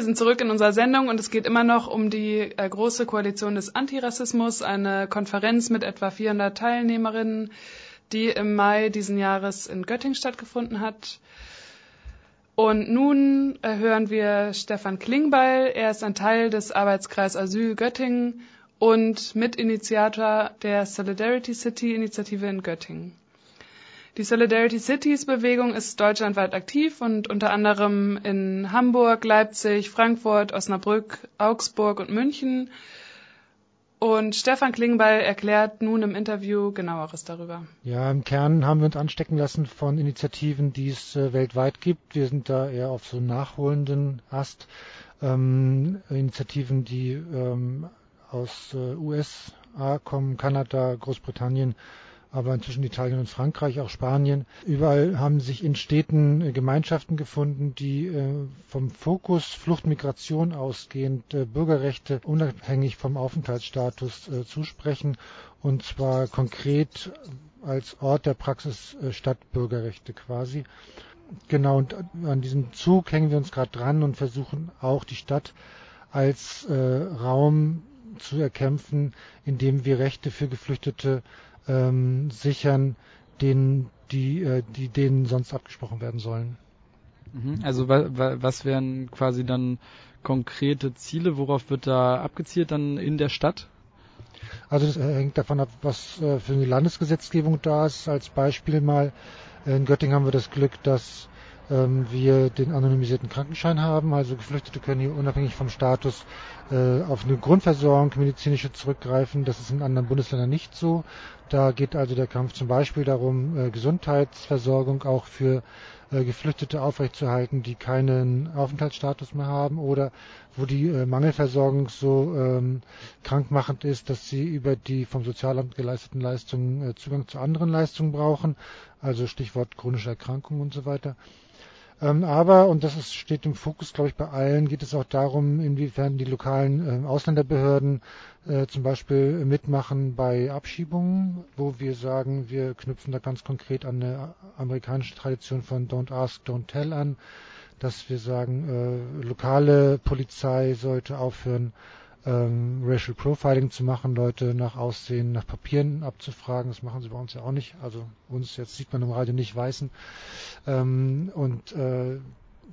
Wir sind zurück in unserer Sendung und es geht immer noch um die äh, große Koalition des Antirassismus, eine Konferenz mit etwa 400 Teilnehmerinnen, die im Mai diesen Jahres in Göttingen stattgefunden hat. Und nun äh, hören wir Stefan Klingbeil. Er ist ein Teil des Arbeitskreis Asyl Göttingen und Mitinitiator der Solidarity City Initiative in Göttingen. Die Solidarity Cities Bewegung ist deutschlandweit aktiv und unter anderem in Hamburg, Leipzig, Frankfurt, Osnabrück, Augsburg und München. Und Stefan Klingbeil erklärt nun im Interview genaueres darüber. Ja, im Kern haben wir uns anstecken lassen von Initiativen, die es äh, weltweit gibt. Wir sind da eher auf so nachholenden Ast. Ähm, Initiativen, die ähm, aus äh, USA kommen, Kanada, Großbritannien, aber inzwischen Italien und Frankreich, auch Spanien. Überall haben sich in Städten äh, Gemeinschaften gefunden, die äh, vom Fokus Fluchtmigration ausgehend äh, Bürgerrechte unabhängig vom Aufenthaltsstatus zusprechen und zwar konkret als Ort der Praxis Stadtbürgerrechte quasi. Genau, und an diesem Zug hängen wir uns gerade dran und versuchen auch die Stadt als äh, Raum zu erkämpfen, in dem wir Rechte für Geflüchtete ähm, sichern, denen, die, äh, die denen sonst abgesprochen werden sollen. Mhm. Also wa wa was wären quasi dann konkrete Ziele? Worauf wird da abgezielt dann in der Stadt? Also das äh, hängt davon ab, was äh, für eine Landesgesetzgebung da ist. Als Beispiel mal, in Göttingen haben wir das Glück, dass ähm, wir den anonymisierten Krankenschein haben. Also Geflüchtete können hier unabhängig vom Status äh, auf eine Grundversorgung, medizinische zurückgreifen. Das ist in anderen Bundesländern nicht so. Da geht also der Kampf zum Beispiel darum, äh, Gesundheitsversorgung auch für äh, Geflüchtete aufrechtzuerhalten, die keinen Aufenthaltsstatus mehr haben oder wo die äh, Mangelversorgung so ähm, krankmachend ist, dass sie über die vom Sozialamt geleisteten Leistungen äh, Zugang zu anderen Leistungen brauchen, also Stichwort chronische Erkrankungen und so weiter. Ähm, aber, und das ist, steht im Fokus, glaube ich, bei allen, geht es auch darum, inwiefern die lokalen äh, Ausländerbehörden äh, zum Beispiel mitmachen bei Abschiebungen, wo wir sagen, wir knüpfen da ganz konkret an eine amerikanische Tradition von Don't Ask, Don't Tell an, dass wir sagen, äh, lokale Polizei sollte aufhören, ähm, Racial Profiling zu machen, Leute nach Aussehen, nach Papieren abzufragen. Das machen sie bei uns ja auch nicht. Also uns jetzt sieht man im Radio nicht Weißen. Ähm, und äh,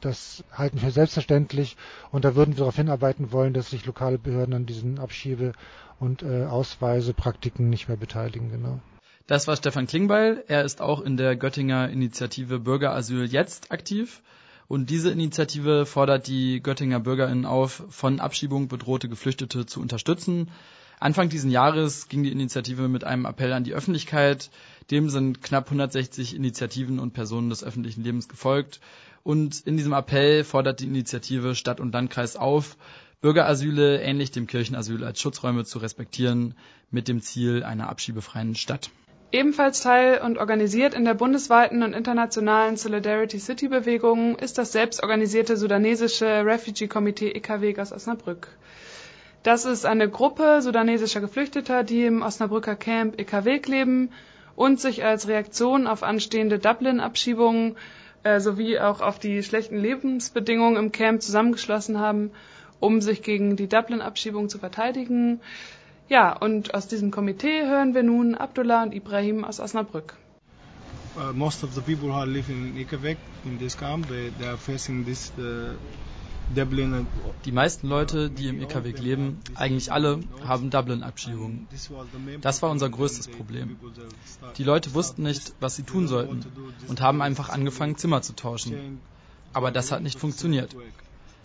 das halten wir selbstverständlich. Und da würden wir darauf hinarbeiten wollen, dass sich lokale Behörden an diesen Abschiebe- und äh, Ausweisepraktiken nicht mehr beteiligen. Genau. Das war Stefan Klingbeil. Er ist auch in der Göttinger Initiative Bürgerasyl jetzt aktiv. Und diese Initiative fordert die Göttinger BürgerInnen auf, von Abschiebung bedrohte Geflüchtete zu unterstützen. Anfang diesen Jahres ging die Initiative mit einem Appell an die Öffentlichkeit. Dem sind knapp 160 Initiativen und Personen des öffentlichen Lebens gefolgt. Und in diesem Appell fordert die Initiative Stadt und Landkreis auf, Bürgerasyle ähnlich dem Kirchenasyl als Schutzräume zu respektieren, mit dem Ziel einer abschiebefreien Stadt. Ebenfalls Teil und organisiert in der bundesweiten und internationalen Solidarity City Bewegung ist das selbstorganisierte sudanesische Refugee Komitee EKW aus Osnabrück. Das ist eine Gruppe sudanesischer Geflüchteter, die im Osnabrücker Camp EKW leben und sich als Reaktion auf anstehende Dublin-Abschiebungen äh, sowie auch auf die schlechten Lebensbedingungen im Camp zusammengeschlossen haben, um sich gegen die Dublin-Abschiebung zu verteidigen. Ja, und aus diesem Komitee hören wir nun Abdullah und Ibrahim aus Osnabrück. Uh, most of the people who are living in Ikavik, in this camp, they, they are facing this uh, Dublin. Die meisten Leute, die im Ikavik leben, eigentlich alle, haben Dublin-Abschiebungen. Das war unser größtes Problem. Die Leute wussten nicht, was sie tun sollten und haben einfach angefangen, Zimmer zu tauschen. Aber das hat nicht funktioniert.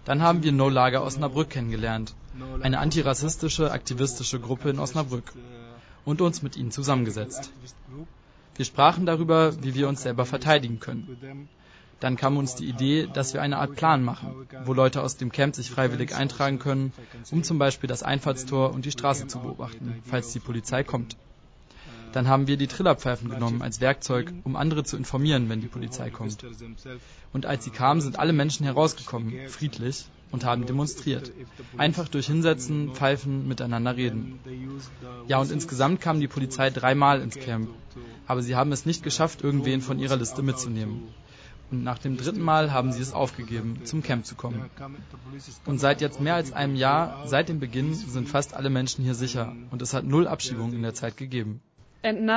Dann haben wir No Lager Osnabrück kennengelernt, eine antirassistische, aktivistische Gruppe in Osnabrück, und uns mit ihnen zusammengesetzt. Wir sprachen darüber, wie wir uns selber verteidigen können. Dann kam uns die Idee, dass wir eine Art Plan machen, wo Leute aus dem Camp sich freiwillig eintragen können, um zum Beispiel das Einfallstor und die Straße zu beobachten, falls die Polizei kommt. Dann haben wir die Trillerpfeifen genommen als Werkzeug, um andere zu informieren, wenn die Polizei kommt. Und als sie kamen, sind alle Menschen herausgekommen, friedlich, und haben demonstriert. Einfach durch Hinsetzen, Pfeifen, miteinander reden. Ja, und insgesamt kam die Polizei dreimal ins Camp. Aber sie haben es nicht geschafft, irgendwen von ihrer Liste mitzunehmen. Und nach dem dritten Mal haben sie es aufgegeben, zum Camp zu kommen. Und seit jetzt mehr als einem Jahr, seit dem Beginn, sind fast alle Menschen hier sicher. Und es hat null Abschiebungen in der Zeit gegeben. Und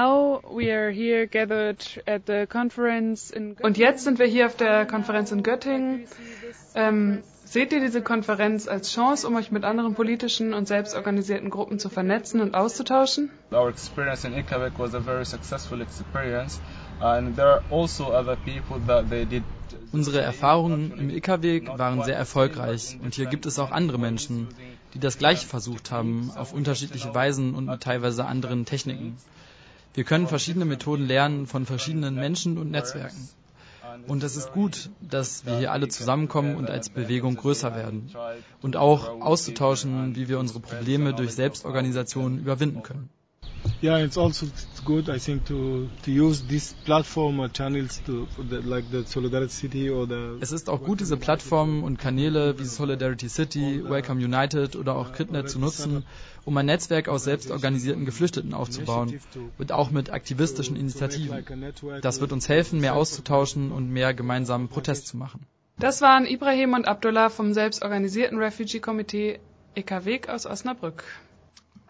jetzt sind wir hier auf der Konferenz in Göttingen. Ähm, seht ihr diese Konferenz als Chance, um euch mit anderen politischen und selbstorganisierten Gruppen zu vernetzen und auszutauschen? Our experience in Ikavik was a very successful experience. And there are also other people that they did Unsere Erfahrungen im IK-Weg waren sehr erfolgreich und hier gibt es auch andere Menschen, die das Gleiche versucht haben, auf unterschiedliche Weisen und mit teilweise anderen Techniken. Wir können verschiedene Methoden lernen von verschiedenen Menschen und Netzwerken. Und es ist gut, dass wir hier alle zusammenkommen und als Bewegung größer werden. Und auch auszutauschen, wie wir unsere Probleme durch Selbstorganisation überwinden können. Yeah, it's also good, I think, to, to use this platform or channels to, the, like the Solidarity City or the. Es ist auch gut, diese Plattformen und Kanäle wie Solidarity City, Welcome United oder auch KritNet zu nutzen, um ein Netzwerk aus selbstorganisierten Geflüchteten aufzubauen und auch mit aktivistischen Initiativen. Das wird uns helfen, mehr auszutauschen und mehr gemeinsamen Protest zu machen. Das waren Ibrahim und Abdullah vom selbstorganisierten Refugee Komitee EKW aus Osnabrück.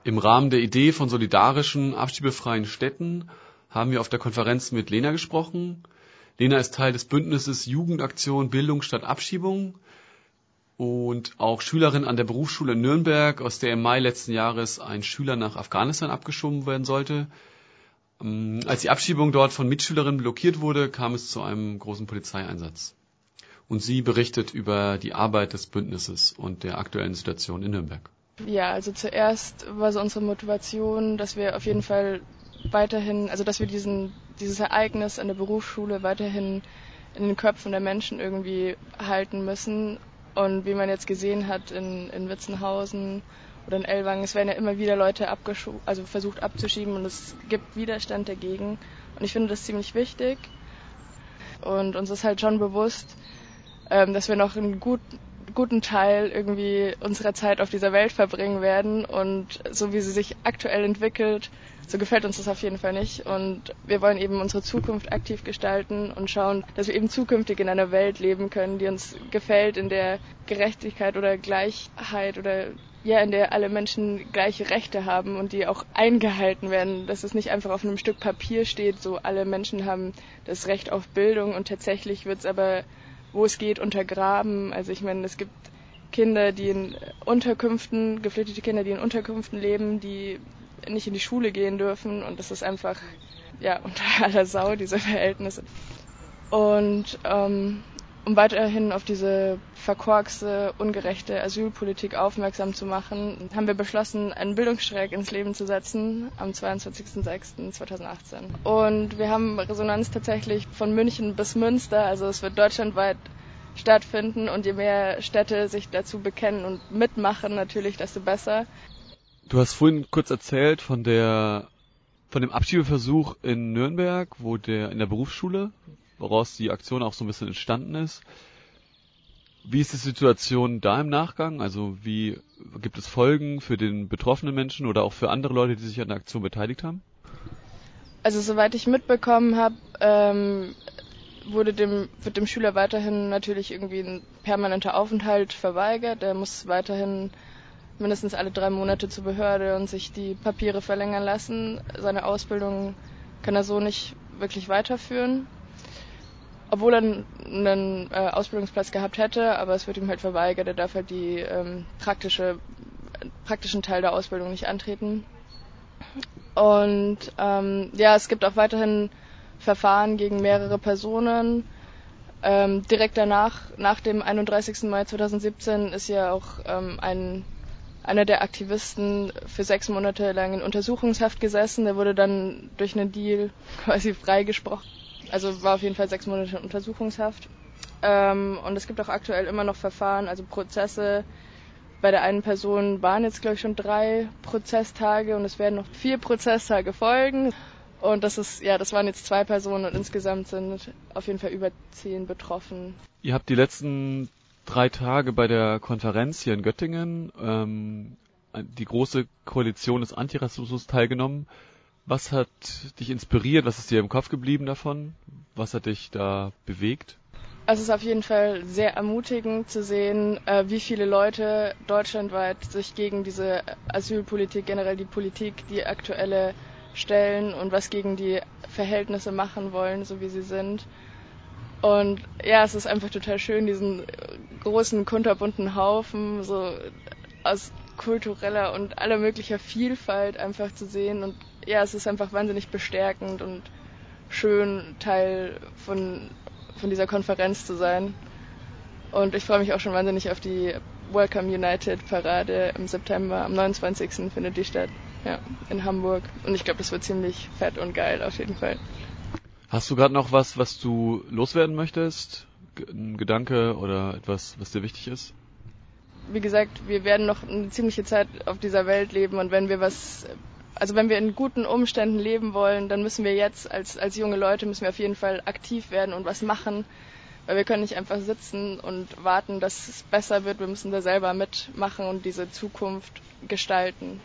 Im Rahmen der Idee von solidarischen, abschiebefreien Städten haben wir auf der Konferenz mit Lena gesprochen. Lena ist Teil des Bündnisses Jugendaktion Bildung statt Abschiebung und auch Schülerin an der Berufsschule Nürnberg, aus der im Mai letzten Jahres ein Schüler nach Afghanistan abgeschoben werden sollte. Ähm, als die Abschiebung dort von Mitschülerinnen blockiert wurde, kam es zu einem großen Polizeieinsatz. Und sie berichtet über die Arbeit des Bündnisses und der aktuellen Situation in Nürnberg. Ja, also zuerst war so unsere Motivation, dass wir auf jeden Fall weiterhin, also dass wir diesen, dieses Ereignis an der Berufsschule weiterhin in den Köpfen der Menschen irgendwie halten müssen. Und wie man jetzt gesehen hat in, in Witzenhausen oder in Ellwangen, es werden ja immer wieder Leute also versucht abzuschieben und es gibt Widerstand dagegen. Und ich finde das ziemlich wichtig. Und uns ist halt schon bewusst, ähm, dass wir noch einen gut, guten Teil irgendwie unserer Zeit auf dieser Welt verbringen werden. Und so wie sie sich aktuell entwickelt, so gefällt uns das auf jeden Fall nicht. Und wir wollen eben unsere Zukunft aktiv gestalten und schauen, dass wir eben zukünftig in einer Welt leben können, die uns gefällt, in der Gerechtigkeit oder Gleichheit oder ja, in der alle Menschen gleiche Rechte haben und die auch eingehalten werden, dass es nicht einfach auf einem Stück Papier steht, so alle Menschen haben das Recht auf Bildung und tatsächlich wird es aber, wo es geht, untergraben. Also ich meine, es gibt Kinder, die in Unterkünften, geflüchtete Kinder, die in Unterkünften leben, die nicht in die Schule gehen dürfen und das ist einfach ja unter aller Sau diese Verhältnisse. Und ähm, um weiterhin auf diese verkorkste, ungerechte Asylpolitik aufmerksam zu machen, haben wir beschlossen, einen Bildungsstreik ins Leben zu setzen am 22.06.2018. Und wir haben Resonanz tatsächlich von München bis Münster, also es wird deutschlandweit stattfinden und je mehr Städte sich dazu bekennen und mitmachen natürlich, desto besser. Du hast vorhin kurz erzählt von der von dem Abschiebeversuch in Nürnberg, wo der in der Berufsschule, woraus die Aktion auch so ein bisschen entstanden ist. Wie ist die Situation da im Nachgang? Also wie gibt es Folgen für den betroffenen Menschen oder auch für andere Leute, die sich an der Aktion beteiligt haben? Also soweit ich mitbekommen habe, ähm, wurde dem, wird dem Schüler weiterhin natürlich irgendwie ein permanenter Aufenthalt verweigert. Er muss weiterhin mindestens alle drei Monate zur Behörde und sich die Papiere verlängern lassen. Seine Ausbildung kann er so nicht wirklich weiterführen. Obwohl er einen äh, Ausbildungsplatz gehabt hätte, aber es wird ihm halt verweigert. Er darf halt die ähm, praktische, praktischen Teil der Ausbildung nicht antreten. Und ähm, ja, es gibt auch weiterhin Verfahren gegen mehrere Personen. Ähm, direkt danach, nach dem 31. Mai 2017, ist ja auch ähm, ein einer der Aktivisten für sechs Monate lang in Untersuchungshaft gesessen. Der wurde dann durch einen Deal quasi freigesprochen. Also war auf jeden Fall sechs Monate in Untersuchungshaft. Ähm, und es gibt auch aktuell immer noch Verfahren, also Prozesse. Bei der einen Person waren jetzt, glaube ich, schon drei Prozesstage und es werden noch vier Prozesstage folgen. Und das ist, ja, das waren jetzt zwei Personen und insgesamt sind auf jeden Fall über zehn betroffen. Ihr habt die letzten drei Tage bei der Konferenz hier in Göttingen, ähm, die große Koalition des Antirassismus teilgenommen. Was hat dich inspiriert? Was ist dir im Kopf geblieben davon? Was hat dich da bewegt? Also es ist auf jeden Fall sehr ermutigend zu sehen, äh, wie viele Leute deutschlandweit sich gegen diese Asylpolitik, generell die Politik, die aktuelle stellen und was gegen die Verhältnisse machen wollen, so wie sie sind. Und ja, es ist einfach total schön, diesen großen, kunterbunten Haufen so aus kultureller und aller möglicher Vielfalt einfach zu sehen. Und ja, es ist einfach wahnsinnig bestärkend und schön, Teil von, von dieser Konferenz zu sein. Und ich freue mich auch schon wahnsinnig auf die Welcome United Parade im September. Am 29. findet die statt. Ja, in Hamburg. Und ich glaube, das wird ziemlich fett und geil auf jeden Fall. Hast du gerade noch was, was du loswerden möchtest? Ein Gedanke oder etwas, was dir wichtig ist? Wie gesagt, wir werden noch eine ziemliche Zeit auf dieser Welt leben und wenn wir was, also wenn wir in guten Umständen leben wollen, dann müssen wir jetzt als, als junge Leute müssen wir auf jeden Fall aktiv werden und was machen, weil wir können nicht einfach sitzen und warten, dass es besser wird. Wir müssen da selber mitmachen und diese Zukunft gestalten.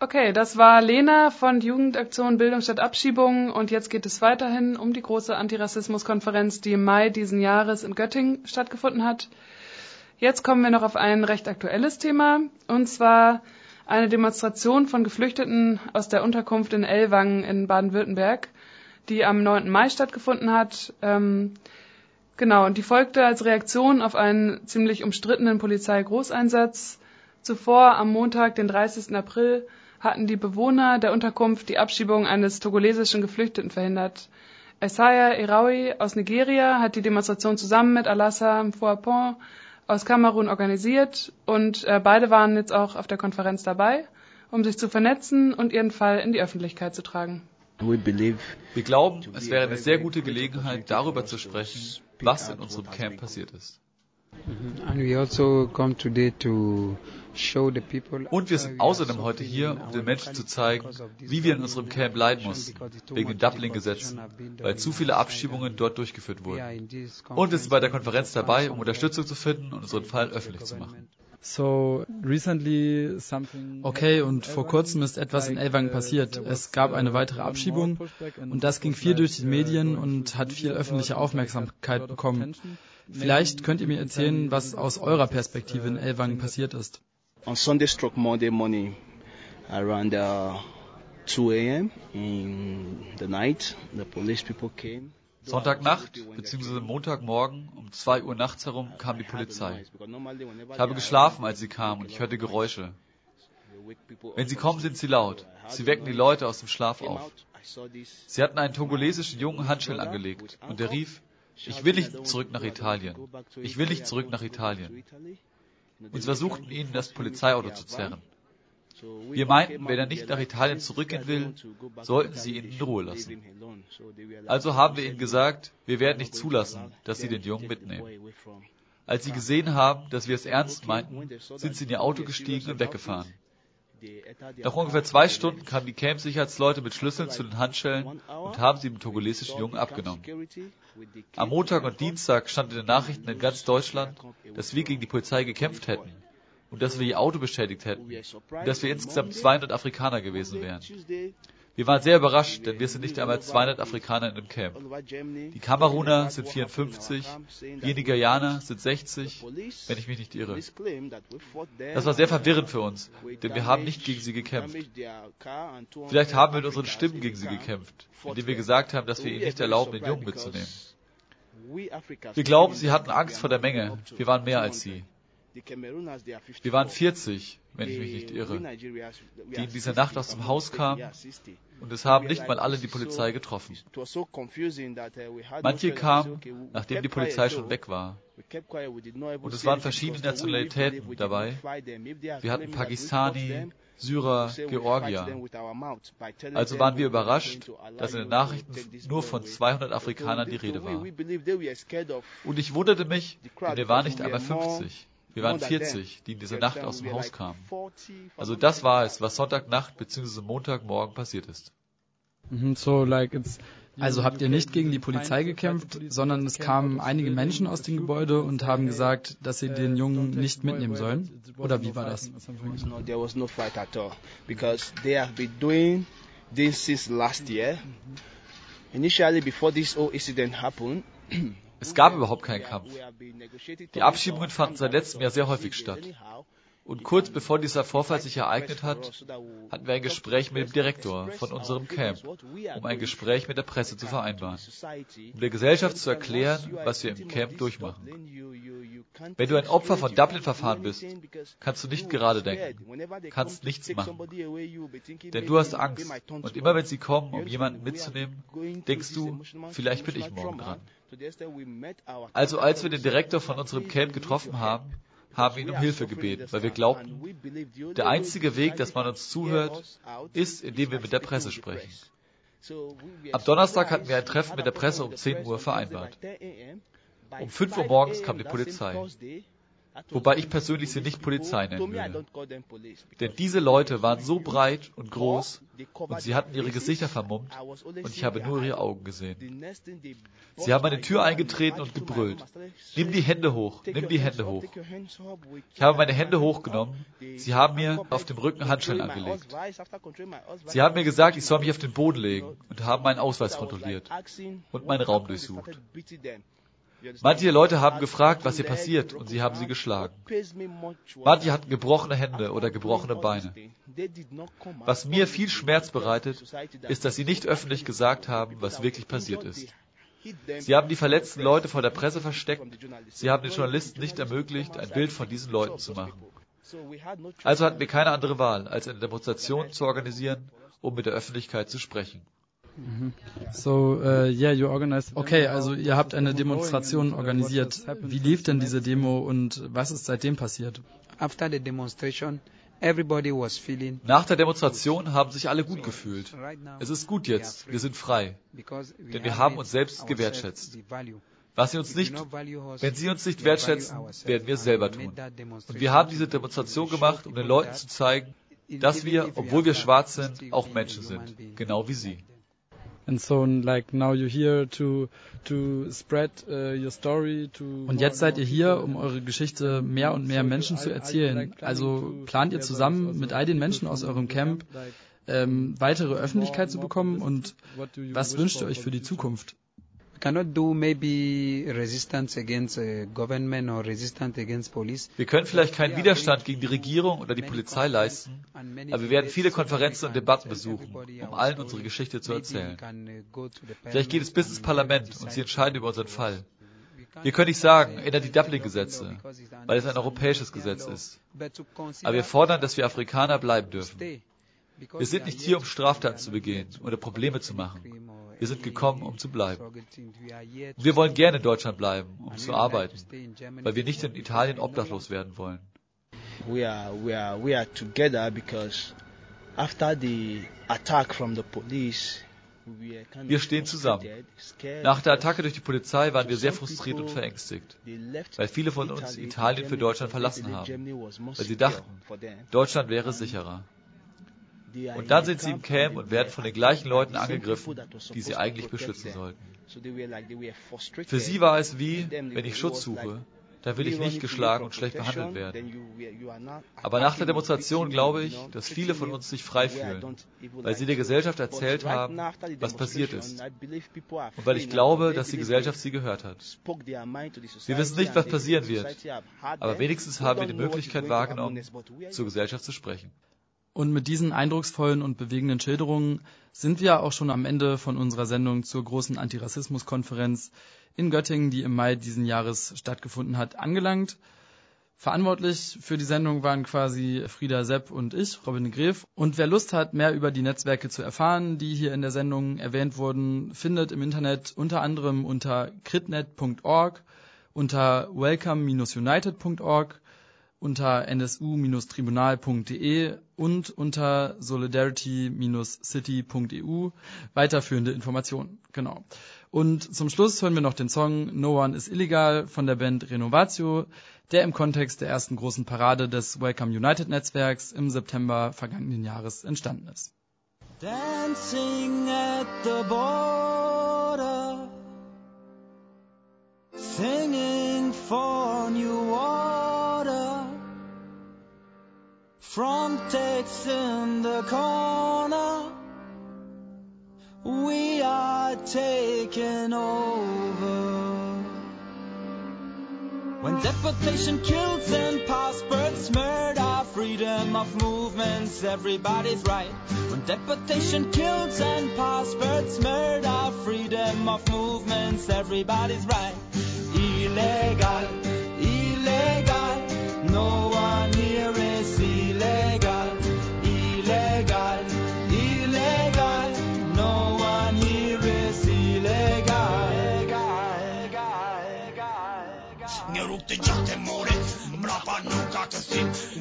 Okay, das war Lena von Jugendaktion Bildung statt Abschiebung und jetzt geht es weiterhin um die große Antirassismuskonferenz, die im Mai diesen Jahres in Göttingen stattgefunden hat. Jetzt kommen wir noch auf ein recht aktuelles Thema und zwar eine Demonstration von Geflüchteten aus der Unterkunft in Ellwangen in Baden-Württemberg, die am 9. Mai stattgefunden hat. Ähm, genau, und die folgte als Reaktion auf einen ziemlich umstrittenen Polizeigroßeinsatz. Zuvor am Montag, den 30. April, hatten die Bewohner der Unterkunft die Abschiebung eines togolesischen Geflüchteten verhindert. Isaiah Eraui aus Nigeria hat die Demonstration zusammen mit Alassa Mfuapon aus Kamerun organisiert und äh, beide waren jetzt auch auf der Konferenz dabei, um sich zu vernetzen und ihren Fall in die Öffentlichkeit zu tragen. Wir glauben, es wäre eine sehr gute Gelegenheit, darüber zu sprechen, was in unserem Camp passiert ist. Also Und wir sind außerdem heute hier, um den Menschen zu zeigen, wie wir in unserem Camp leiden mussten, wegen den Dublin-Gesetzen, weil zu viele Abschiebungen dort durchgeführt wurden. Und wir sind bei der Konferenz dabei, um Unterstützung zu finden und unseren Fall öffentlich zu machen. So, recently something okay, und vor kurzem ist etwas in Elwang passiert. Es gab eine weitere Abschiebung und das ging viel durch die Medien und hat viel öffentliche Aufmerksamkeit bekommen. Vielleicht könnt ihr mir erzählen, was aus eurer Perspektive in Elwang passiert ist. On Sunday struck Monday morning around uh, 2 a.m. in the night, the police people came. Sonntagnacht bzw. Montagmorgen um 2 Uhr nachts herum kam die Polizei. Ich habe geschlafen, als sie kam und ich hörte Geräusche. Wenn sie kommen, sind sie laut. Sie wecken die Leute aus dem Schlaf auf. Sie hatten einen togolesischen jungen Handschellen angelegt und er rief, ich will nicht zurück nach Italien. Ich will nicht zurück nach Italien. Und sie versuchten ihn in das Polizeiauto zu zerren. Wir meinten, wenn er nicht nach Italien zurückgehen will, sollten sie ihn in Ruhe lassen. Also haben wir ihnen gesagt, wir werden nicht zulassen, dass sie den Jungen mitnehmen. Als sie gesehen haben, dass wir es ernst meinten, sind sie in ihr Auto gestiegen und weggefahren. Nach ungefähr zwei Stunden kamen die Camp-Sicherheitsleute mit Schlüsseln zu den Handschellen und haben sie dem togolesischen Jungen abgenommen. Am Montag und Dienstag stand in den Nachrichten in ganz Deutschland, dass wir gegen die Polizei gekämpft hätten und dass wir ihr Auto beschädigt hätten und dass wir insgesamt 200 Afrikaner gewesen wären. Wir waren sehr überrascht, denn wir sind nicht einmal 200 Afrikaner in dem Camp. Die Kameruner sind 54, wir Nigerianer sind 60, wenn ich mich nicht irre. Das war sehr verwirrend für uns, denn wir haben nicht gegen sie gekämpft. Vielleicht haben wir mit unseren Stimmen gegen sie gekämpft, indem wir gesagt haben, dass wir ihnen nicht erlauben, den Jungen mitzunehmen. Wir glauben, sie hatten Angst vor der Menge. Wir waren mehr als sie. Wir waren 40, wenn ich mich nicht irre, die in dieser Nacht aus dem Haus kamen und es haben nicht mal alle die Polizei getroffen. Manche kamen, nachdem die Polizei schon weg war. Und es waren verschiedene Nationalitäten dabei. Wir hatten Pakistani, Syrer, Georgier. Also waren wir überrascht, dass in den Nachrichten nur von 200 Afrikanern die Rede war. Und ich wunderte mich, denn wir waren nicht einmal 50. Wir waren 40, die in dieser Nacht aus dem Haus kamen. Also das war es, was Sonntagnacht bzw. Montagmorgen passiert ist. So, like it's also habt ihr nicht gegen die Polizei gekämpft, sondern es kamen einige Menschen aus dem Gebäude und haben gesagt, dass sie den Jungen nicht mitnehmen sollen? Oder wie war das? There was no fight at all because they have been doing this since last year. Initially, before this whole incident happened, es gab überhaupt keinen Kampf. Die Abschiebungen fanden seit letztem Jahr sehr häufig statt. Und kurz bevor dieser Vorfall sich ereignet hat, hatten wir ein Gespräch mit dem Direktor von unserem Camp, um ein Gespräch mit der Presse zu vereinbaren, um der Gesellschaft zu erklären, was wir im Camp durchmachen. Wenn du ein Opfer von Dublin-Verfahren bist, kannst du nicht gerade denken, kannst nichts machen. Denn du hast Angst. Und immer wenn sie kommen, um jemanden mitzunehmen, denkst du, vielleicht bin ich morgen dran. Also als wir den Direktor von unserem Camp getroffen haben, haben ihn um Hilfe gebeten, weil wir glaubten, der einzige Weg, dass man uns zuhört, ist, indem wir mit der Presse sprechen. Am Donnerstag hatten wir ein Treffen mit der Presse um 10 Uhr vereinbart. Um 5 Uhr morgens kam die Polizei. Wobei ich persönlich sie nicht Polizei nennen würde. Denn diese Leute waren so breit und groß und sie hatten ihre Gesichter vermummt und ich habe nur ihre Augen gesehen. Sie haben meine Tür eingetreten und gebrüllt. Nimm die Hände hoch, nimm die Hände hoch. Ich habe meine Hände hochgenommen. Sie haben mir auf dem Rücken Handschellen angelegt. Sie haben mir gesagt, ich soll mich auf den Boden legen und haben meinen Ausweis kontrolliert und meinen Raum durchsucht. Manche Leute haben gefragt, was hier passiert, und sie haben sie geschlagen. Manche hatten gebrochene Hände oder gebrochene Beine. Was mir viel Schmerz bereitet, ist, dass sie nicht öffentlich gesagt haben, was wirklich passiert ist. Sie haben die verletzten Leute vor der Presse versteckt. Sie haben den Journalisten nicht ermöglicht, ein Bild von diesen Leuten zu machen. Also hatten wir keine andere Wahl, als eine Demonstration zu organisieren, um mit der Öffentlichkeit zu sprechen. So, uh, yeah, you organized. Okay, also ihr habt eine Demonstration organisiert. Wie lief denn diese Demo und was ist seitdem passiert? After the demonstration, Nach der Demonstration haben sich alle gut gefühlt. Es ist gut jetzt, wir sind frei, denn wir haben uns selbst gewertschätzt. Was sie uns nicht, wenn sie uns nicht wertschätzen, werden wir es selber tun. Und wir haben diese Demonstration gemacht, um den Leuten zu zeigen, dass wir, obwohl wir schwarz sind, auch Menschen sind, genau wie sie. And so like now you're here to to spread uh, your story to Und jetzt seid ihr hier, um eure Geschichte mehr und mehr Menschen zu erzählen. Also plant ihr zusammen mit all den Menschen aus eurem Camp ähm, weitere Öffentlichkeit zu bekommen und was wünscht ihr euch für die Zukunft? Wir können vielleicht keinen Widerstand gegen die Regierung oder die Polizei leisten, aber wir werden viele Konferenzen und Debatten besuchen, um allen unsere Geschichte zu erzählen. Vielleicht geht es bis ins Parlament und sie entscheiden über unseren Fall. Wir können nicht sagen, ändert die Dublin-Gesetze, weil es ein europäisches Gesetz ist. Aber wir fordern, dass wir Afrikaner bleiben dürfen. Wir sind nicht hier, um Straftaten zu begehen oder Probleme zu machen. Wir sind gekommen, um zu bleiben. Und wir wollen gerne in Deutschland bleiben, um zu arbeiten, weil wir nicht in Italien obdachlos werden wollen. We are, we are, we are together because after the attack from the police, wir stehen zusammen. Nach der Attacke durch die Polizei waren wir sehr frustriert und verängstigt, weil viele von uns Italien für Deutschland verlassen haben, weil sie dachten, Deutschland wäre sicherer. Und dann sind sie im Camp und werden von den gleichen Leuten angegriffen, die sie eigentlich beschützen sollten. Für sie war es wie, wenn ich Schutz suche, dann will ich nicht geschlagen und schlecht behandelt werden. Aber nach der Demonstration glaube ich, dass viele von uns sich frei fühlen, weil sie der Gesellschaft erzählt haben, was passiert ist. Und weil ich glaube, dass die Gesellschaft sie gehört hat. Wir wissen nicht, was passieren wird, aber wenigstens haben wir die Möglichkeit wahrgenommen, zur Gesellschaft zu sprechen. Und mit diesen eindrucksvollen und bewegenden Schilderungen sind wir auch schon am Ende von unserer Sendung zur großen Antirassismus-Konferenz in Göttingen, die im Mai diesen Jahres stattgefunden hat, angelangt. Verantwortlich für die Sendung waren quasi Frieda Sepp und ich, Robin Gref. Und wer Lust hat, mehr über die Netzwerke zu erfahren, die hier in der Sendung erwähnt wurden, findet im Internet unter anderem unter critnet.org, unter welcome-united.org unter nsu-tribunal.de und unter solidarity-city.eu weiterführende Informationen. Genau. Und zum Schluss hören wir noch den Song No One is Illegal von der Band Renovatio, der im Kontext der ersten großen Parade des Welcome United Netzwerks im September vergangenen Jahres entstanden ist. Dancing at the border, singing for new From takes in the corner, we are taking over. When deportation kills and passports murder, freedom of movements, everybody's right. When deportation kills and passports murder, freedom of movements, everybody's right. Illegal,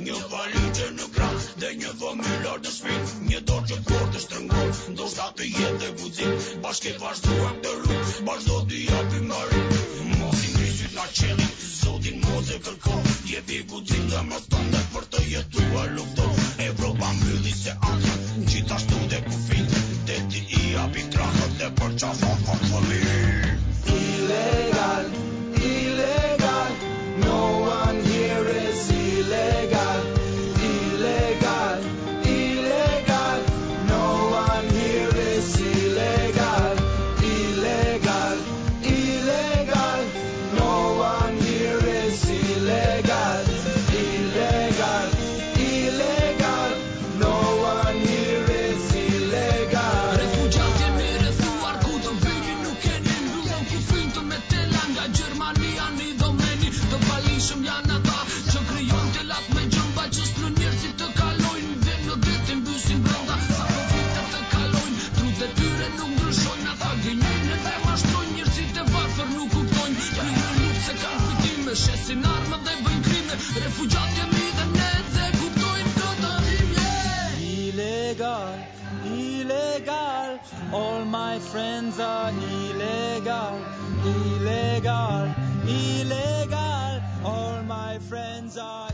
Një palitje në gram Dhe një vëmillar në shpin Një dorë që por të shtrëngon Ndo shta të jetë dhe gudzin Bashke vazhduem të rrug Bashdo të japim marim Mos i ngrisit nga qelin Zotin mos e kërkon Jepi gudzin dhe më stëndet Për të jetua lufton. All my friends are illegal, illegal, illegal. All my friends are.